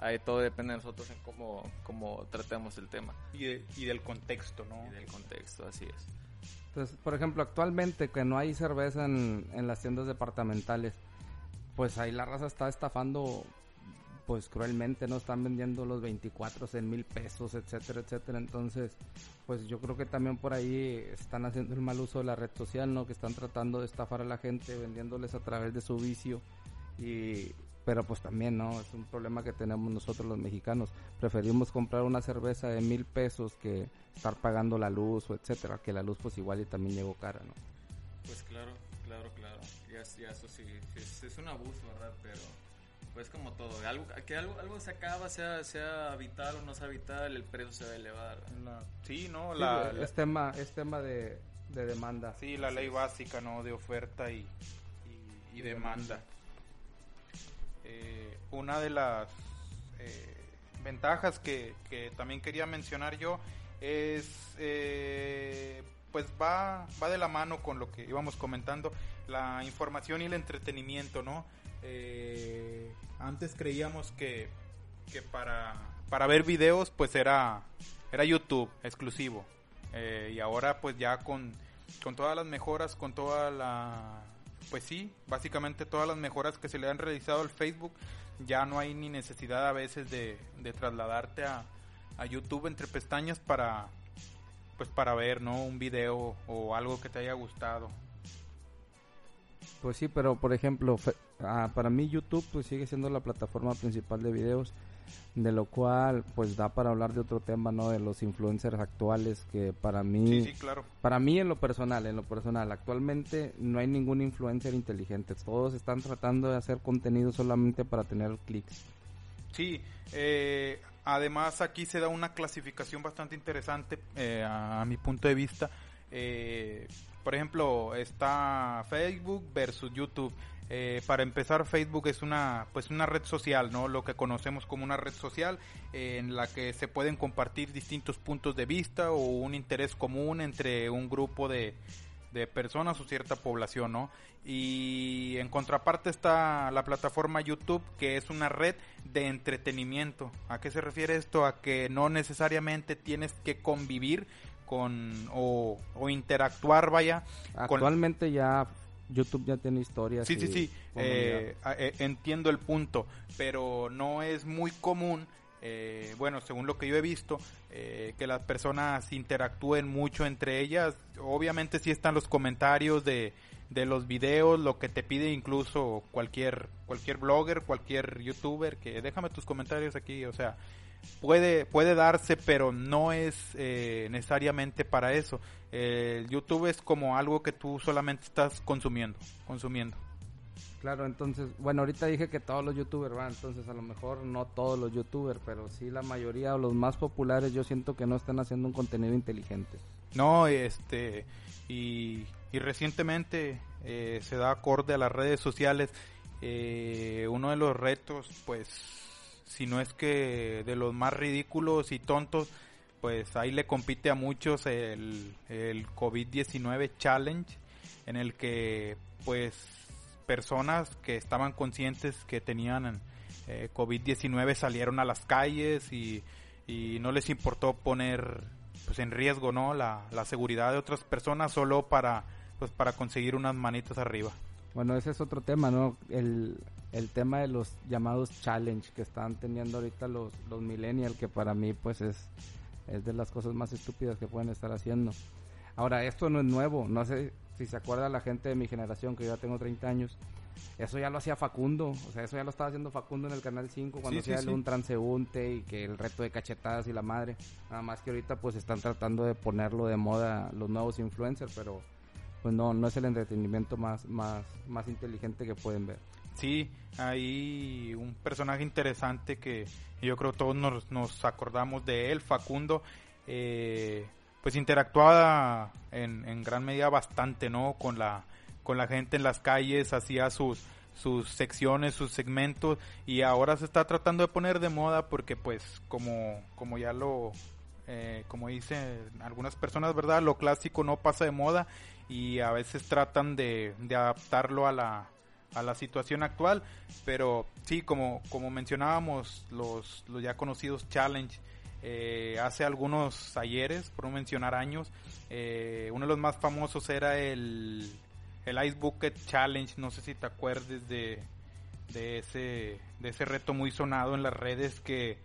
Ahí todo depende de nosotros en cómo, cómo tratemos el tema y, de- y del contexto no y del contexto, así es. Entonces, por ejemplo, actualmente que no hay cerveza en, en las tiendas departamentales, pues ahí la raza está estafando pues cruelmente, ¿no? Están vendiendo los 24 en mil pesos, etcétera, etcétera. Entonces, pues yo creo que también por ahí están haciendo el mal uso de la red social, ¿no? Que están tratando de estafar a la gente, vendiéndoles a través de su vicio. Y, pero pues también, ¿no? Es un problema que tenemos nosotros los mexicanos. Preferimos comprar una cerveza de mil pesos que estar pagando la luz o etcétera, que la luz pues igual y también llegó cara, ¿no? Pues claro, claro, claro. Ya, ya eso sí, es un abuso, ¿verdad? Pero pues como todo, algo, que algo, algo se acaba, sea, sea vital o no sea vital, el precio se va a elevar. La- sí no Sí, la, es tema, es tema de, de demanda. Sí, la ley básica, ¿no? De oferta y, y, y demanda. Eh, una de las eh, ventajas que, que también quería mencionar yo es, eh, pues va, va de la mano con lo que íbamos comentando, la información y el entretenimiento, ¿no? Eh, antes creíamos que, que para, para ver videos, pues era, era YouTube exclusivo. Eh, y ahora pues ya con, con todas las mejoras, con toda la... Pues sí, básicamente todas las mejoras que se le han realizado al Facebook, ya no hay ni necesidad a veces de, de trasladarte a, a YouTube entre pestañas para pues para ver, ¿no? Un video o algo que te haya gustado. Pues sí, pero por ejemplo, ah, para mí YouTube pues sigue siendo la plataforma principal de videos, de lo cual pues da para hablar de otro tema, ¿no? De los influencers actuales que para mí, Sí, sí, claro. para mí en lo personal, en lo personal, actualmente no hay ningún influencer inteligente, todos están tratando de hacer contenido solamente para tener clics. Sí, eh, además aquí se da una clasificación bastante interesante eh, a, a mi punto de vista. Eh, por ejemplo, está Facebook versus YouTube. Eh, para empezar, Facebook es una pues una red social, no, lo que conocemos como una red social eh, en la que se pueden compartir distintos puntos de vista o un interés común entre un grupo de de personas o cierta población, ¿no? Y en contraparte está la plataforma YouTube, que es una red de entretenimiento. ¿A qué se refiere esto? A que no necesariamente tienes que convivir con o, interactuar, vaya. Actualmente ya YouTube ya tiene historias. Sí, sí, sí. Eh, eh, entiendo el punto, pero no es muy común eh, bueno, según lo que yo he visto, eh, que las personas interactúen mucho entre ellas. Obviamente sí están los comentarios de, de los videos, lo que te pide incluso cualquier, cualquier blogger, cualquier youtuber, que déjame tus comentarios aquí, o sea, puede, puede darse, pero no es eh, necesariamente para eso. El YouTube es como algo que tú solamente estás consumiendo, consumiendo. Claro, entonces, bueno, ahorita dije que todos los youtubers van, entonces a lo mejor no todos los youtubers, pero sí la mayoría o los más populares yo siento que no están haciendo un contenido inteligente. No, este, y, y recientemente eh, se da acorde a las redes sociales, eh, uno de los retos, pues, si no es que de los más ridículos y tontos, pues ahí le compite a muchos el, el COVID-19 Challenge, en el que, pues, personas que estaban conscientes que tenían eh, COVID-19 salieron a las calles y, no les importó poner pues en riesgo no la, seguridad de otras personas solo para pues para conseguir unas manitas arriba bueno ese es otro tema no el, el tema de los llamados challenge que están teniendo ahorita los los millennials que para mí pues es es de las cosas más estúpidas que pueden estar haciendo. Ahora esto no es nuevo no sé si se acuerda la gente de mi generación, que yo ya tengo 30 años, eso ya lo hacía Facundo, o sea, eso ya lo estaba haciendo Facundo en el Canal 5 cuando hacía un transeúnte y que el reto de cachetadas y la madre. Nada más que ahorita pues están tratando de ponerlo de moda los nuevos influencers, pero pues no, no es el entretenimiento más, más, más inteligente que pueden ver. Sí, hay un personaje interesante que yo creo todos nos, nos acordamos de él, Facundo. Eh, pues interactuaba en, en gran medida bastante, ¿no? Con la, con la gente en las calles, hacía sus, sus secciones, sus segmentos y ahora se está tratando de poner de moda porque pues como, como ya lo, eh, como dicen algunas personas, ¿verdad? Lo clásico no pasa de moda y a veces tratan de, de adaptarlo a la, a la situación actual, pero sí, como, como mencionábamos, los, los ya conocidos challenge, eh, hace algunos ayeres, por no mencionar años. Eh, uno de los más famosos era el, el Ice Bucket Challenge. No sé si te acuerdes de, de, ese, de ese reto muy sonado en las redes que,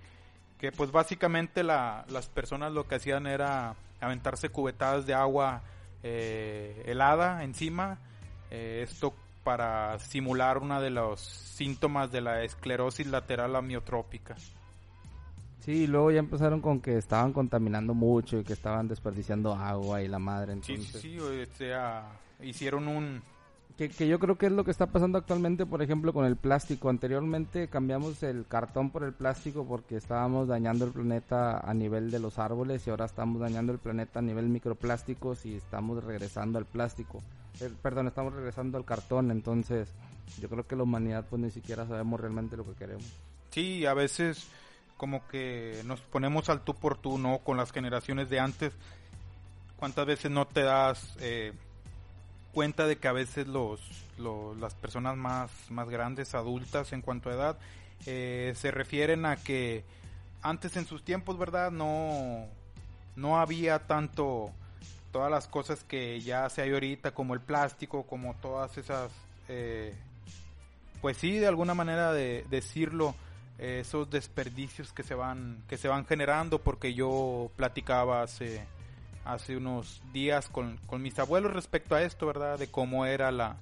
que pues básicamente la, las personas lo que hacían era aventarse cubetadas de agua eh, helada encima. esto para simular uno de los síntomas de la esclerosis lateral amiotrópica. Sí, luego ya empezaron con que estaban contaminando mucho y que estaban desperdiciando agua y la madre. Entonces... Sí, sí, o sea, hicieron un... Que, que yo creo que es lo que está pasando actualmente, por ejemplo, con el plástico. Anteriormente cambiamos el cartón por el plástico porque estábamos dañando el planeta a nivel de los árboles y ahora estamos dañando el planeta a nivel microplásticos y estamos regresando al plástico. Eh, perdón, estamos regresando al cartón. Entonces, yo creo que la humanidad pues ni siquiera sabemos realmente lo que queremos. Sí, a veces como que nos ponemos al tú por tú, ¿no? Con las generaciones de antes. ¿Cuántas veces no te das eh, cuenta de que a veces los, las personas más, más grandes, adultas en cuanto a edad, eh, se refieren a que antes en sus tiempos, ¿verdad? No, no había tanto todas las cosas que ya se hay ahorita, como el plástico, como todas esas, eh, pues sí, de alguna manera de decirlo, esos desperdicios que se van que se van generando porque yo platicaba hace hace unos días con, con mis abuelos respecto a esto verdad de cómo era la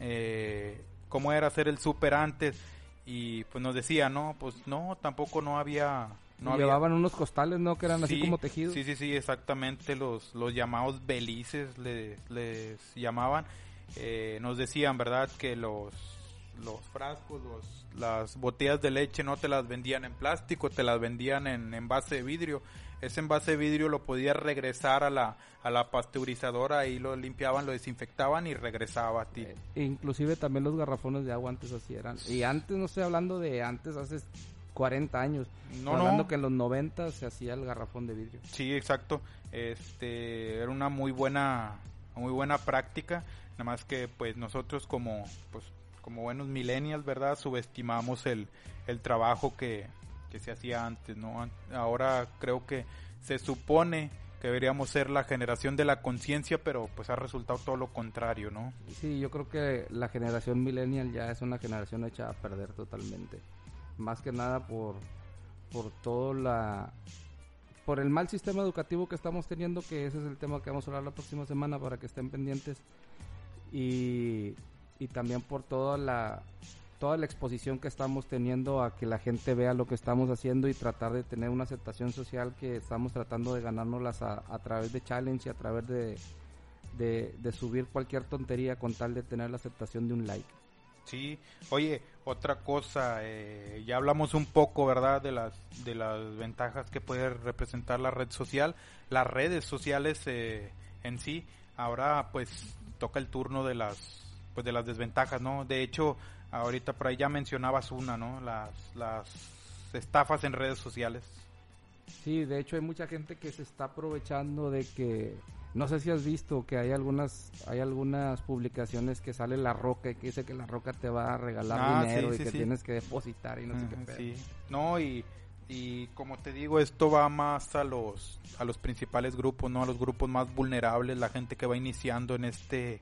eh, cómo era hacer el súper antes. Y pues nos decía no pues no tampoco no había no llevaban unos costales no que eran así como tejidos. sí sí sí exactamente los los llamados belices les, les llamaban. Eh, nos decían verdad que los los frascos, las botellas de leche no te las vendían en plástico, te las vendían en envase de vidrio. Ese envase de vidrio lo podías regresar a la, a la pasteurizadora y lo limpiaban, lo desinfectaban y regresaba a ti. Eh, inclusive también los garrafones de agua antes así eran. Y antes, no estoy hablando de antes, hace 40 años. No, hablando que en los 90 se hacía el garrafón de vidrio. Sí, exacto. Este, era una muy buena muy buena práctica, nada más que pues nosotros como pues como buenos millennials, ¿verdad? Subestimamos el, el trabajo que, que se hacía antes, ¿no? Ahora creo que se supone que deberíamos ser la generación de la conciencia, pero pues ha resultado todo lo contrario, ¿no? Sí, yo creo que la generación millennial ya es una generación hecha a perder totalmente. Más que nada por, por todo la por el mal sistema educativo que estamos teniendo, que ese es el tema que vamos a hablar la próxima semana para que estén pendientes. Y, y también por toda la toda la exposición que estamos teniendo a que la gente vea lo que estamos haciendo y tratar de tener una aceptación social que estamos tratando de ganárnoslas a, a través de challenge y a través de, de, subir cualquier tontería con tal de tener la aceptación de un like. Sí, oye, otra cosa, eh, ya hablamos un poco, ¿verdad?, de las, de las ventajas que puede representar la red social, las redes sociales eh, en sí, ahora pues toca el turno de las, pues de las desventajas, ¿no? De hecho, Ahorita por ahí ya mencionabas una, ¿no? Las, las estafas en redes sociales. Sí, de hecho hay mucha gente que se está aprovechando de que no sé si has visto que hay algunas hay algunas publicaciones que sale la roca y que dice que la roca te va a regalar ah, dinero y que tienes que depositar y no sé qué. Sí. No, y, y como te digo, esto va más a los a los principales grupos, no a los grupos más vulnerables, la gente que va iniciando en este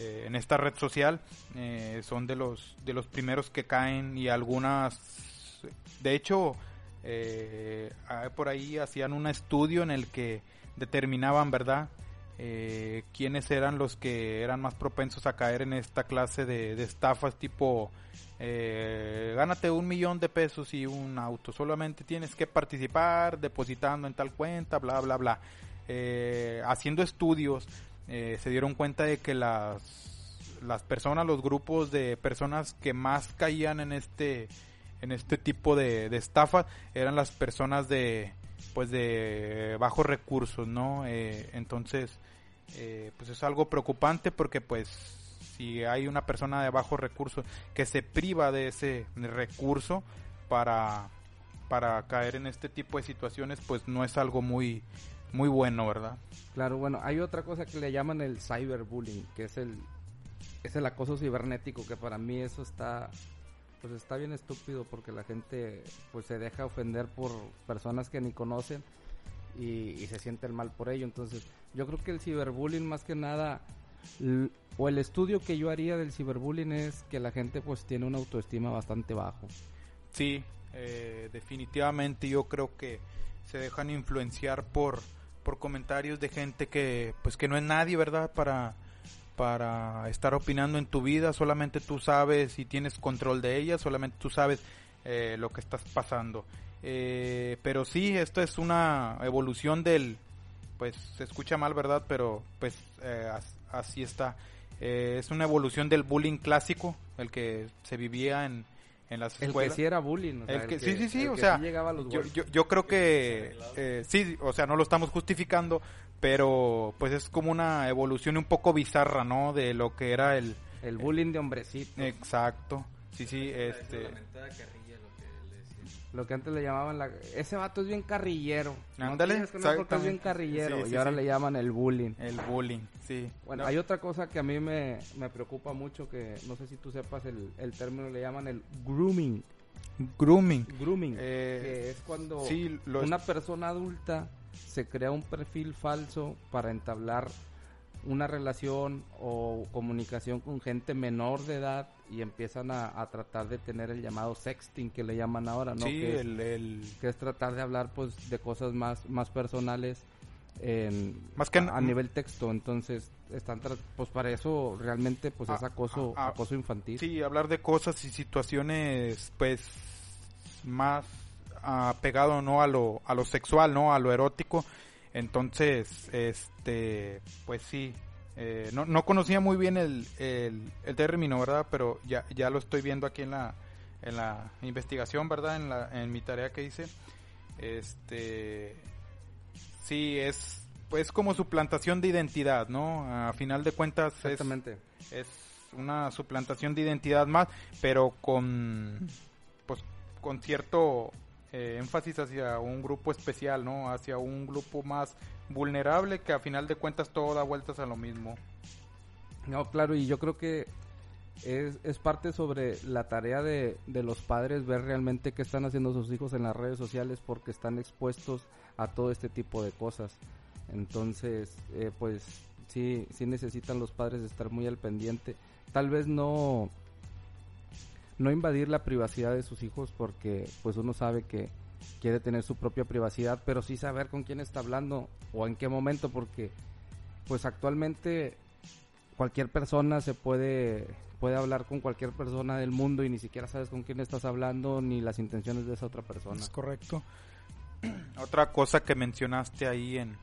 eh, en esta red social eh, son de los de los primeros que caen y algunas de hecho eh, por ahí hacían un estudio en el que determinaban verdad quiénes eran los que eran más propensos a caer en esta clase de, estafas tipo gánate un millón de pesos y un auto solamente tienes que participar depositando en tal cuenta bla bla bla. Haciendo estudios eh, se dieron cuenta de que las, las personas, los grupos de personas que más caían en este, en este tipo de, de estafa eran las personas de, pues de bajos recursos, ¿no? Eh, entonces, eh, pues es algo preocupante porque pues si hay una persona de bajos recursos que se priva de ese recurso para, para caer en este tipo de situaciones, pues no es algo muy, muy bueno, ¿verdad? Claro, bueno, hay otra cosa que le llaman el cyberbullying, que es el es el acoso cibernético, que para mí eso está pues está bien estúpido porque la gente pues se deja ofender por personas que ni conocen y, y se sienten mal por ello. Entonces, yo creo que el ciberbullying más que nada o el estudio que yo haría del ciberbullying es que la gente pues tiene una autoestima bastante bajo. Sí, eh, definitivamente yo creo que se dejan influenciar por por comentarios de gente que pues que no es nadie, ¿verdad? Para para estar opinando en tu vida, solamente tú sabes y tienes control de ella, solamente tú sabes eh, lo que estás pasando. Eh, pero sí, esto es una evolución del, pues se escucha mal, ¿verdad? Pero pues eh, así está. es una evolución del bullying clásico, el que se vivía en, en las escuelas. El que sí era bullying. sí, sí, sí, o sea, yo, yo, creo que eh, sí, o sea, no lo estamos justificando, pero pues es como una evolución un poco bizarra, ¿no? De lo que era el... El bullying de hombrecito. Exacto, sí, sí, este... Lo que antes le llamaban la... Ese vato es bien carrillero. Ándale. No es bien carrillero. y ahora le llaman el bullying. El bullying, sí. Bueno, hay otra cosa que a mí me, me preocupa mucho, que no sé si tú sepas el, el término, le llaman el grooming. Grooming. Grooming. Eh, que es cuando una persona adulta se crea un perfil falso para entablar una relación o comunicación con gente menor de edad y empiezan a, tratar de tener el llamado sexting que le llaman ahora, ¿no? Sí, que, el, que es tratar de hablar pues de cosas más, más personales en, más que a, nivel texto, entonces están pues para eso realmente pues es acoso acoso infantil. Sí, hablar de cosas y situaciones pues más apegado no a lo a lo sexual, no a lo erótico. Entonces, este pues sí, eh, no, no conocía muy bien el, el, término, ¿verdad? Pero ya, ya lo estoy viendo aquí en la, en la investigación, ¿verdad? En, la, en mi tarea que hice. Este, sí, es pues como suplantación de identidad, ¿no? A final de cuentas Exactamente. Es, una suplantación de identidad más, pero con, pues, con cierto eh, énfasis hacia un grupo especial, ¿no? Hacia un grupo más vulnerable que a final de cuentas todo da vueltas a lo mismo. No, claro, y yo creo que es, es parte sobre la tarea de, de, los padres ver realmente qué están haciendo sus hijos en las redes sociales porque están expuestos a todo este tipo de cosas. Entonces, eh, pues sí, sí necesitan los padres estar muy al pendiente. Tal vez no no invadir la privacidad de sus hijos porque pues uno sabe que quiere tener su propia privacidad, pero sí saber con quién está hablando o en qué momento porque pues actualmente cualquier persona se puede puede hablar con cualquier persona del mundo y ni siquiera sabes con quién estás hablando ni las intenciones de esa otra persona. Es correcto. Otra cosa que mencionaste ahí en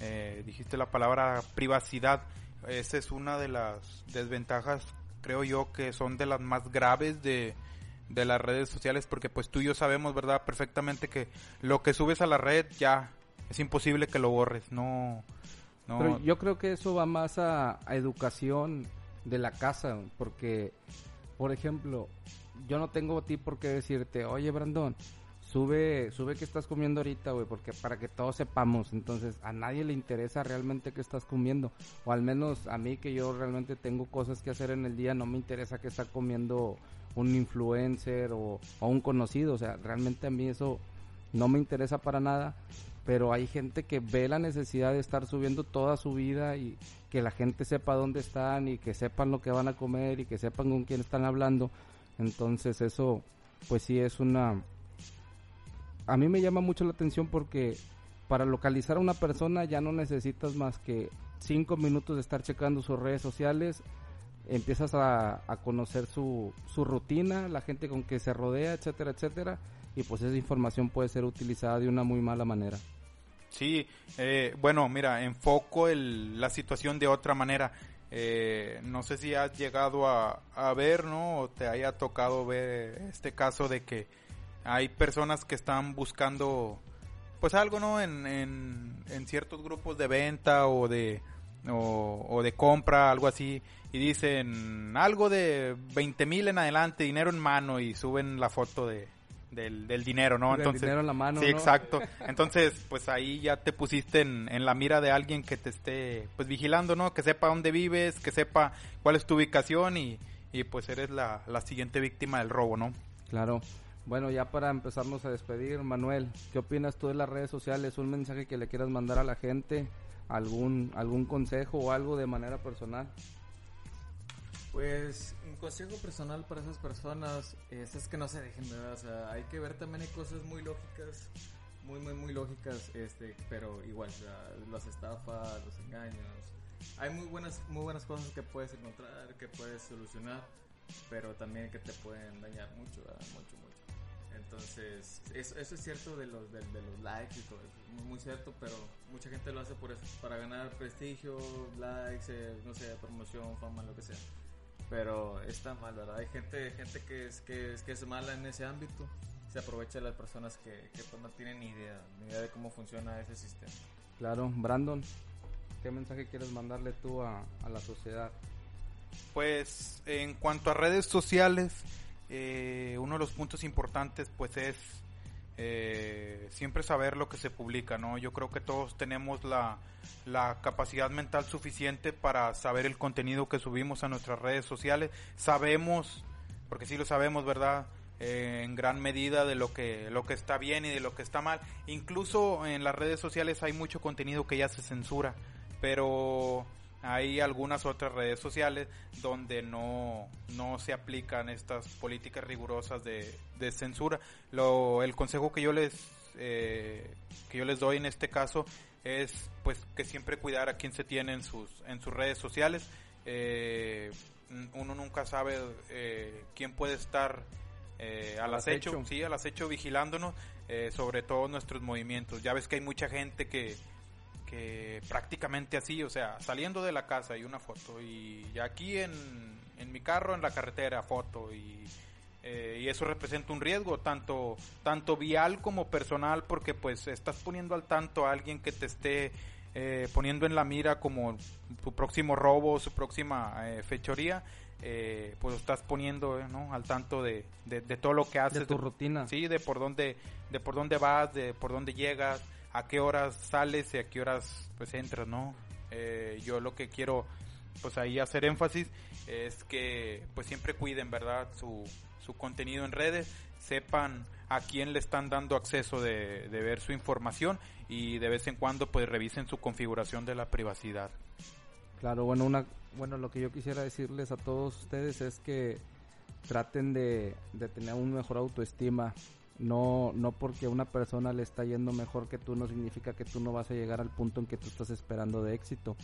eh, dijiste la palabra privacidad. Esa es una de las desventajas creo yo que son de las más graves de, de las redes sociales porque pues tú y yo sabemos, ¿verdad? Perfectamente que lo que subes a la red ya es imposible que lo borres, no... no... Yo creo que eso va más a, educación de la casa, porque, por ejemplo, yo no tengo a ti por qué decirte, oye Brandon, sube, sube que estás comiendo ahorita, güey, porque para que todos sepamos. Entonces, a nadie le interesa realmente qué estás comiendo. O al menos a mí que yo realmente tengo cosas que hacer en el día, no me interesa que está comiendo un influencer o, o un conocido. O sea, realmente a mí eso no me interesa para nada. Pero hay gente que ve la necesidad de estar subiendo toda su vida y que la gente sepa dónde están y que sepan lo que van a comer y que sepan con quién están hablando. Entonces eso, pues sí es una, a mí me llama mucho la atención porque para localizar a una persona ya no necesitas más que cinco minutos de estar checando sus redes sociales, empiezas a, a conocer su, su rutina, la gente con que se rodea, etcétera, etcétera, y pues esa información puede ser utilizada de una muy mala manera. Sí, eh, bueno, mira, enfoco la situación de otra manera. Eh, no sé si has llegado a, a ver, ¿no? O te haya tocado ver este caso de que hay personas que están buscando pues algo no en, en, ciertos grupos de venta o de o, de compra algo así y dicen algo de 20 mil en adelante dinero en mano y suben la foto de del, del dinero no entonces dinero en la mano sí exacto. Entonces pues ahí ya te pusiste en, en la mira de alguien que te esté pues vigilando no que sepa dónde vives que sepa cuál es tu ubicación y, y pues eres la, la siguiente víctima del robo no claro bueno, ya para empezarnos a despedir, Manuel, ¿qué opinas tú de las redes sociales? ¿Un mensaje que le quieras mandar a la gente? ¿Algún, algún consejo o algo de manera personal? Pues un consejo personal para esas personas es, que no se dejen, ¿verdad? O sea, hay que ver también hay cosas muy lógicas, muy, muy, muy lógicas, este, pero igual, las estafas, los engaños. Hay muy buenas, muy buenas cosas que puedes encontrar, que puedes solucionar, pero también que te pueden dañar mucho, mucho, mucho. Entonces, eso, eso es cierto de los, de, los likes y todo eso, muy, cierto, pero mucha gente lo hace por eso, para ganar prestigio, likes, eh, no sé, promoción, fama, lo que sea. Pero está mal, ¿verdad? Hay gente, gente que es, que es, que es mala en ese ámbito, se aprovecha de las personas que, que pues no tienen ni idea, ni idea de cómo funciona ese sistema. Claro, Brandon, ¿qué mensaje quieres mandarle tú a, a la sociedad? Pues en cuanto a redes sociales, eh, uno de los puntos importantes pues es eh, siempre saber lo que se publica, ¿no? Yo creo que todos tenemos la, capacidad mental suficiente para saber el contenido que subimos a nuestras redes sociales. Sabemos, porque sí lo sabemos, ¿verdad? Eh, en gran medida de lo que lo que está bien y de lo que está mal. Incluso en las redes sociales hay mucho contenido que ya se censura, pero hay algunas otras redes sociales donde no, no se aplican estas políticas rigurosas de, de censura. Lo, el consejo que yo les eh, que yo les doy en este caso es pues que siempre cuidar a quien se tiene en sus en sus redes sociales. Eh, uno nunca sabe eh, quién puede estar eh, al, acecho, sí, al acecho vigilándonos eh, sobre todos nuestros movimientos. Ya ves que hay mucha gente que que prácticamente así, o sea, saliendo de la casa y una foto y aquí en, en mi carro en la carretera foto y, eh, y eso representa un riesgo tanto tanto vial como personal porque pues estás poniendo al tanto a alguien que te esté eh, poniendo en la mira como su próximo robo, su próxima eh, fechoría, eh, pues estás poniendo ¿no? al tanto de, de, todo lo que haces. De tu rutina. Sí, de por dónde, de por dónde vas, de por dónde llegas, a qué horas sales y a qué horas pues entras, ¿no? yo lo que quiero pues ahí hacer énfasis es que pues siempre cuiden, ¿verdad? Su, su contenido en redes, sepan a quién le están dando acceso de, de ver su información y de vez en cuando pues revisen su configuración de la privacidad. Claro, bueno, una, bueno, lo que yo quisiera decirles a todos ustedes es que traten de, de tener un mejor autoestima. No, no porque una persona le está yendo mejor que tú no significa que tú no vas a llegar al punto en que tú estás esperando de éxito.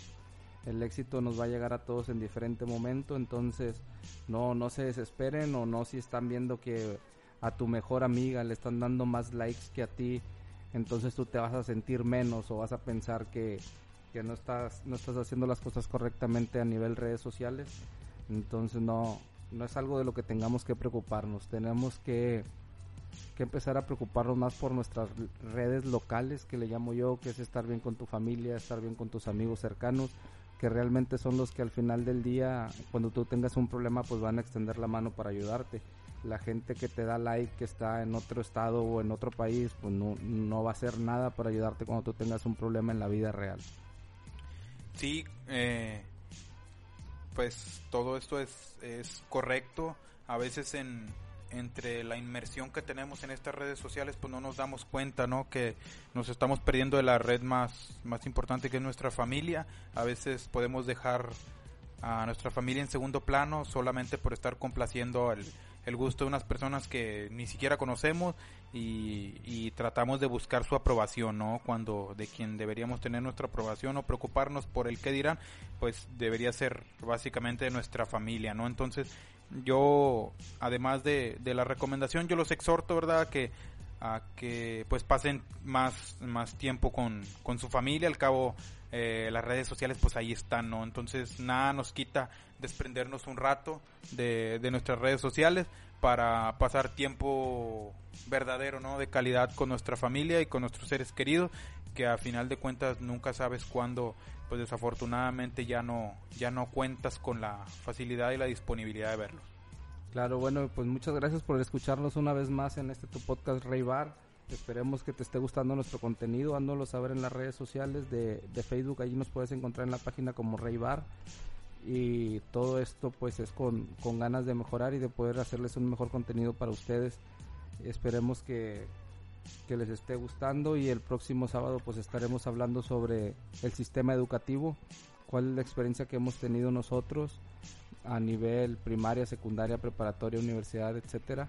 El éxito nos va a llegar a todos en diferente momento, entonces no, no se desesperen o no si están viendo que a tu mejor amiga le están dando más likes que a ti, entonces tú te vas a sentir menos o vas a pensar que, no estás no estás haciendo las cosas correctamente a nivel redes sociales. Entonces no no es algo de lo que tengamos que preocuparnos. Tenemos que que empezar a preocuparnos más por nuestras redes locales, que le llamo yo, que es estar bien con tu familia, estar bien con tus amigos cercanos, que realmente son los que al final del día, cuando tú tengas un problema, pues van a extender la mano para ayudarte la gente que te da like que está en otro estado o en otro país, pues no, va a hacer nada para ayudarte cuando tú tengas un problema en la vida real. Sí, eh, pues todo esto es, es correcto. A veces en, entre la inmersión que tenemos en estas redes sociales, pues no nos damos cuenta, ¿no? Que nos estamos perdiendo de la red más, más importante que es nuestra familia. A veces podemos dejar a nuestra familia en segundo plano solamente por estar complaciendo al el gusto de unas personas que ni siquiera conocemos y, tratamos de buscar su aprobación, ¿no? Cuando de quien deberíamos tener nuestra aprobación o preocuparnos por el que dirán, pues debería ser básicamente de nuestra familia, ¿no? Entonces yo, además de, de la recomendación, yo los exhorto, ¿verdad? Que a que pues pasen más, más tiempo con, con su familia, al cabo eh, las redes sociales pues ahí están, ¿no? Entonces nada nos quita desprendernos un rato de, de nuestras redes sociales para pasar tiempo verdadero, ¿no? De calidad con nuestra familia y con nuestros seres queridos, que a final de cuentas nunca sabes cuándo, pues desafortunadamente ya no, ya no cuentas con la facilidad y la disponibilidad de verlos. Claro, bueno, pues muchas gracias por escucharnos una vez más en este tu podcast Rey Bar. Esperemos que te esté gustando nuestro contenido. Ándolo a saber en las redes sociales de, Facebook. Allí nos puedes encontrar en la página como Rey Bar. Y todo esto pues es con, con ganas de mejorar y de poder hacerles un mejor contenido para ustedes. Esperemos que, que les esté gustando y el próximo sábado pues estaremos hablando sobre el sistema educativo, cuál es la experiencia que hemos tenido nosotros a nivel primaria, secundaria, preparatoria, universidad, etcétera.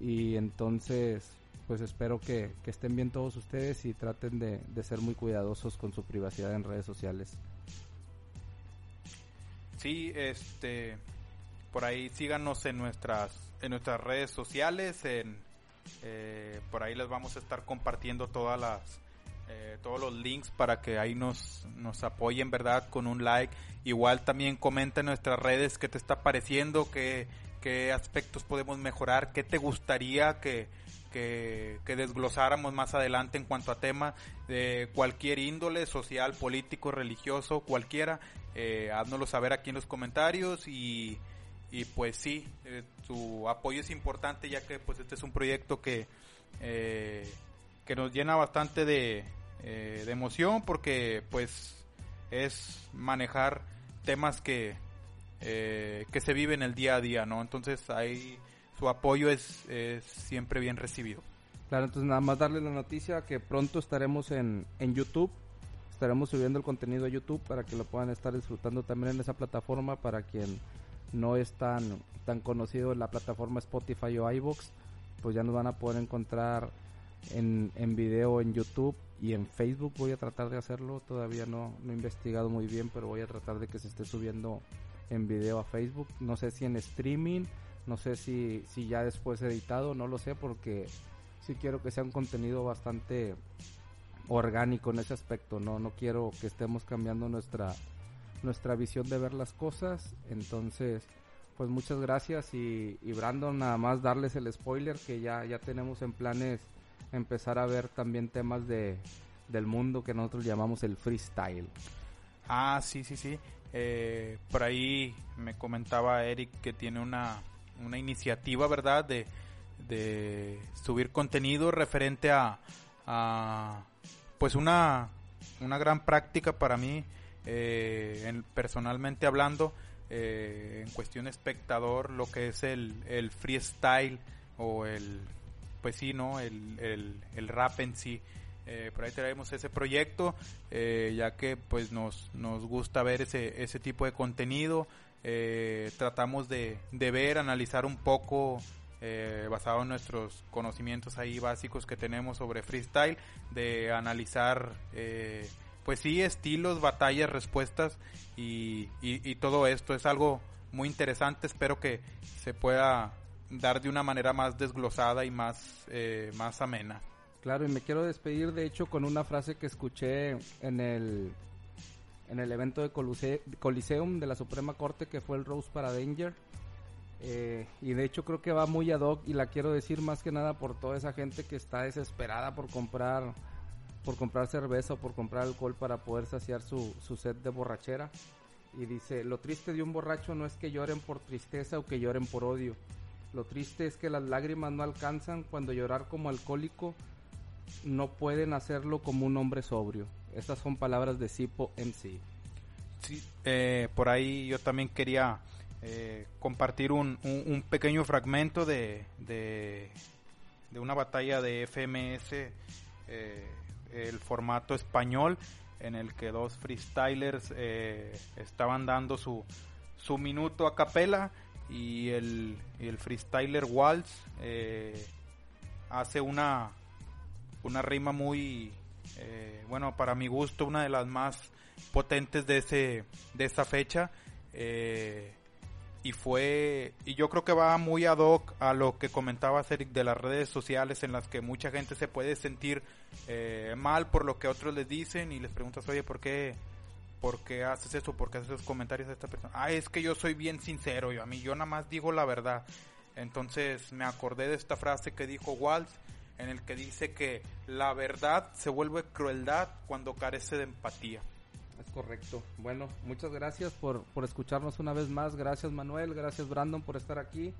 Y entonces, pues espero que, estén bien todos ustedes y traten de, ser muy cuidadosos con su privacidad en redes sociales. Sí, este, por ahí síganos en nuestras, en nuestras redes sociales, en, eh, por ahí les vamos a estar compartiendo todas las, eh, todos los links para que ahí nos, nos apoyen, ¿verdad? Con un like. Igual también comenta en nuestras redes qué te está pareciendo, qué, qué aspectos podemos mejorar, qué te gustaría que, que, desglosáramos más adelante en cuanto a tema de cualquier índole, social, político, religioso, cualquiera. Eh, saber aquí en los comentarios y, y pues sí, eh, tu apoyo es importante ya que pues este es un proyecto que, eh, que nos llena bastante de, eh, de emoción porque pues es manejar temas que, eh, que se viven el día a día, ¿no? Entonces ahí su apoyo es, siempre bien recibido. Claro, entonces nada más darle la noticia que pronto estaremos en, en YouTube, estaremos subiendo el contenido a YouTube para que lo puedan estar disfrutando también en esa plataforma para quien no es tan, tan conocido en la plataforma Spotify o iVoox, pues ya nos van a poder encontrar en, en video en YouTube y en Facebook voy a tratar de hacerlo. Todavía no, no he investigado muy bien, pero voy a tratar de que se esté subiendo en video a Facebook. No sé si en streaming, no sé si, si ya después editado, no lo sé porque sí quiero que sea un contenido bastante orgánico en ese aspecto. No, no quiero que estemos cambiando nuestra, nuestra visión de ver las cosas. Entonces, pues muchas gracias y, y Brandon, nada más darles el spoiler que ya, ya tenemos en planes empezar a ver también temas de, del mundo que nosotros llamamos el freestyle. Ah, sí, sí, sí. Eh, por ahí me comentaba Eric que tiene una, una iniciativa, ¿verdad? De, de subir contenido referente a, a pues una, una gran práctica para mí, eh, personalmente hablando, eh, en cuestión espectador, lo que es el, el freestyle o el, pues sí, ¿no? El, el, rap en sí. Eh, por ahí traemos ese proyecto, eh, ya que pues nos, nos gusta ver ese, ese tipo de contenido. Eh, tratamos de, de, ver, analizar un poco, basado en nuestros conocimientos ahí básicos que tenemos sobre freestyle, de analizar, pues sí, estilos, batallas, respuestas y, y, todo esto. Es algo muy interesante, espero que se pueda dar de una manera más desglosada y más, más amena. Claro, y me quiero despedir de hecho con una frase que escuché en el en el evento de Coliseum de la Suprema Corte que fue el Rose para Danger. Eh, y de hecho creo que va muy ad hoc y la quiero decir más que nada por toda esa gente que está desesperada por comprar por comprar cerveza o por comprar alcohol para poder saciar su, su sed de borrachera. Y dice, lo triste de un borracho no es que lloren por tristeza o que lloren por odio. Lo triste es que las lágrimas no alcanzan cuando llorar como alcohólico no pueden hacerlo como un hombre sobrio. Estas son palabras de Sipo MC. Sí, eh, por ahí yo también quería eh, compartir un, un, pequeño fragmento de, de, una batalla de FMS, eh, el formato español, en el que dos freestylers estaban dando su, su minuto a capela y el, y el freestyler Waltz hace una una rima muy, eh, bueno, para mi gusto, una de las más potentes de, ese, de esa fecha. Eh, y fue, y yo creo que va muy ad hoc a lo que comentaba Eric de las redes sociales en las que mucha gente se puede sentir eh, mal por lo que otros les dicen y les preguntas, oye, ¿por qué? ¿Por qué haces eso? ¿Por qué haces esos comentarios a esta persona? Ah, es que yo soy bien sincero, yo a mí yo nada más digo la verdad. Entonces me acordé de esta frase que dijo Waltz en el que dice que la verdad se vuelve crueldad cuando carece de empatía. Es correcto. Bueno, muchas gracias por, por escucharnos una vez más. Gracias Manuel, gracias Brandon por estar aquí.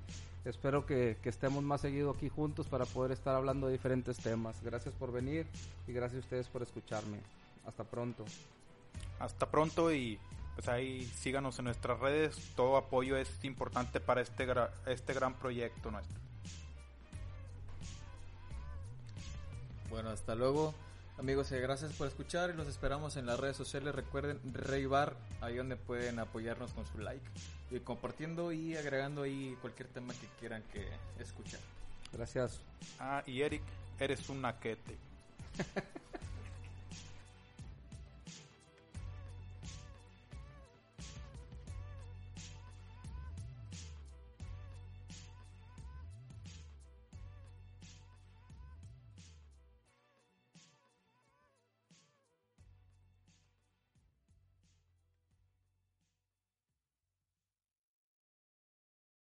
Espero que, que, estemos más seguido aquí juntos para poder estar hablando de diferentes temas. Gracias por venir y gracias a ustedes por escucharme. Hasta pronto. Hasta pronto y pues ahí síganos en nuestras redes. Todo apoyo es importante para este, este gran proyecto nuestro. Bueno, hasta luego. Amigos, eh, gracias por escuchar y los esperamos en las redes sociales. Recuerden Reibar, ahí donde pueden apoyarnos con su like y compartiendo y agregando ahí cualquier tema que quieran que escuchar. Gracias. Ah, y Eric, eres un naquete.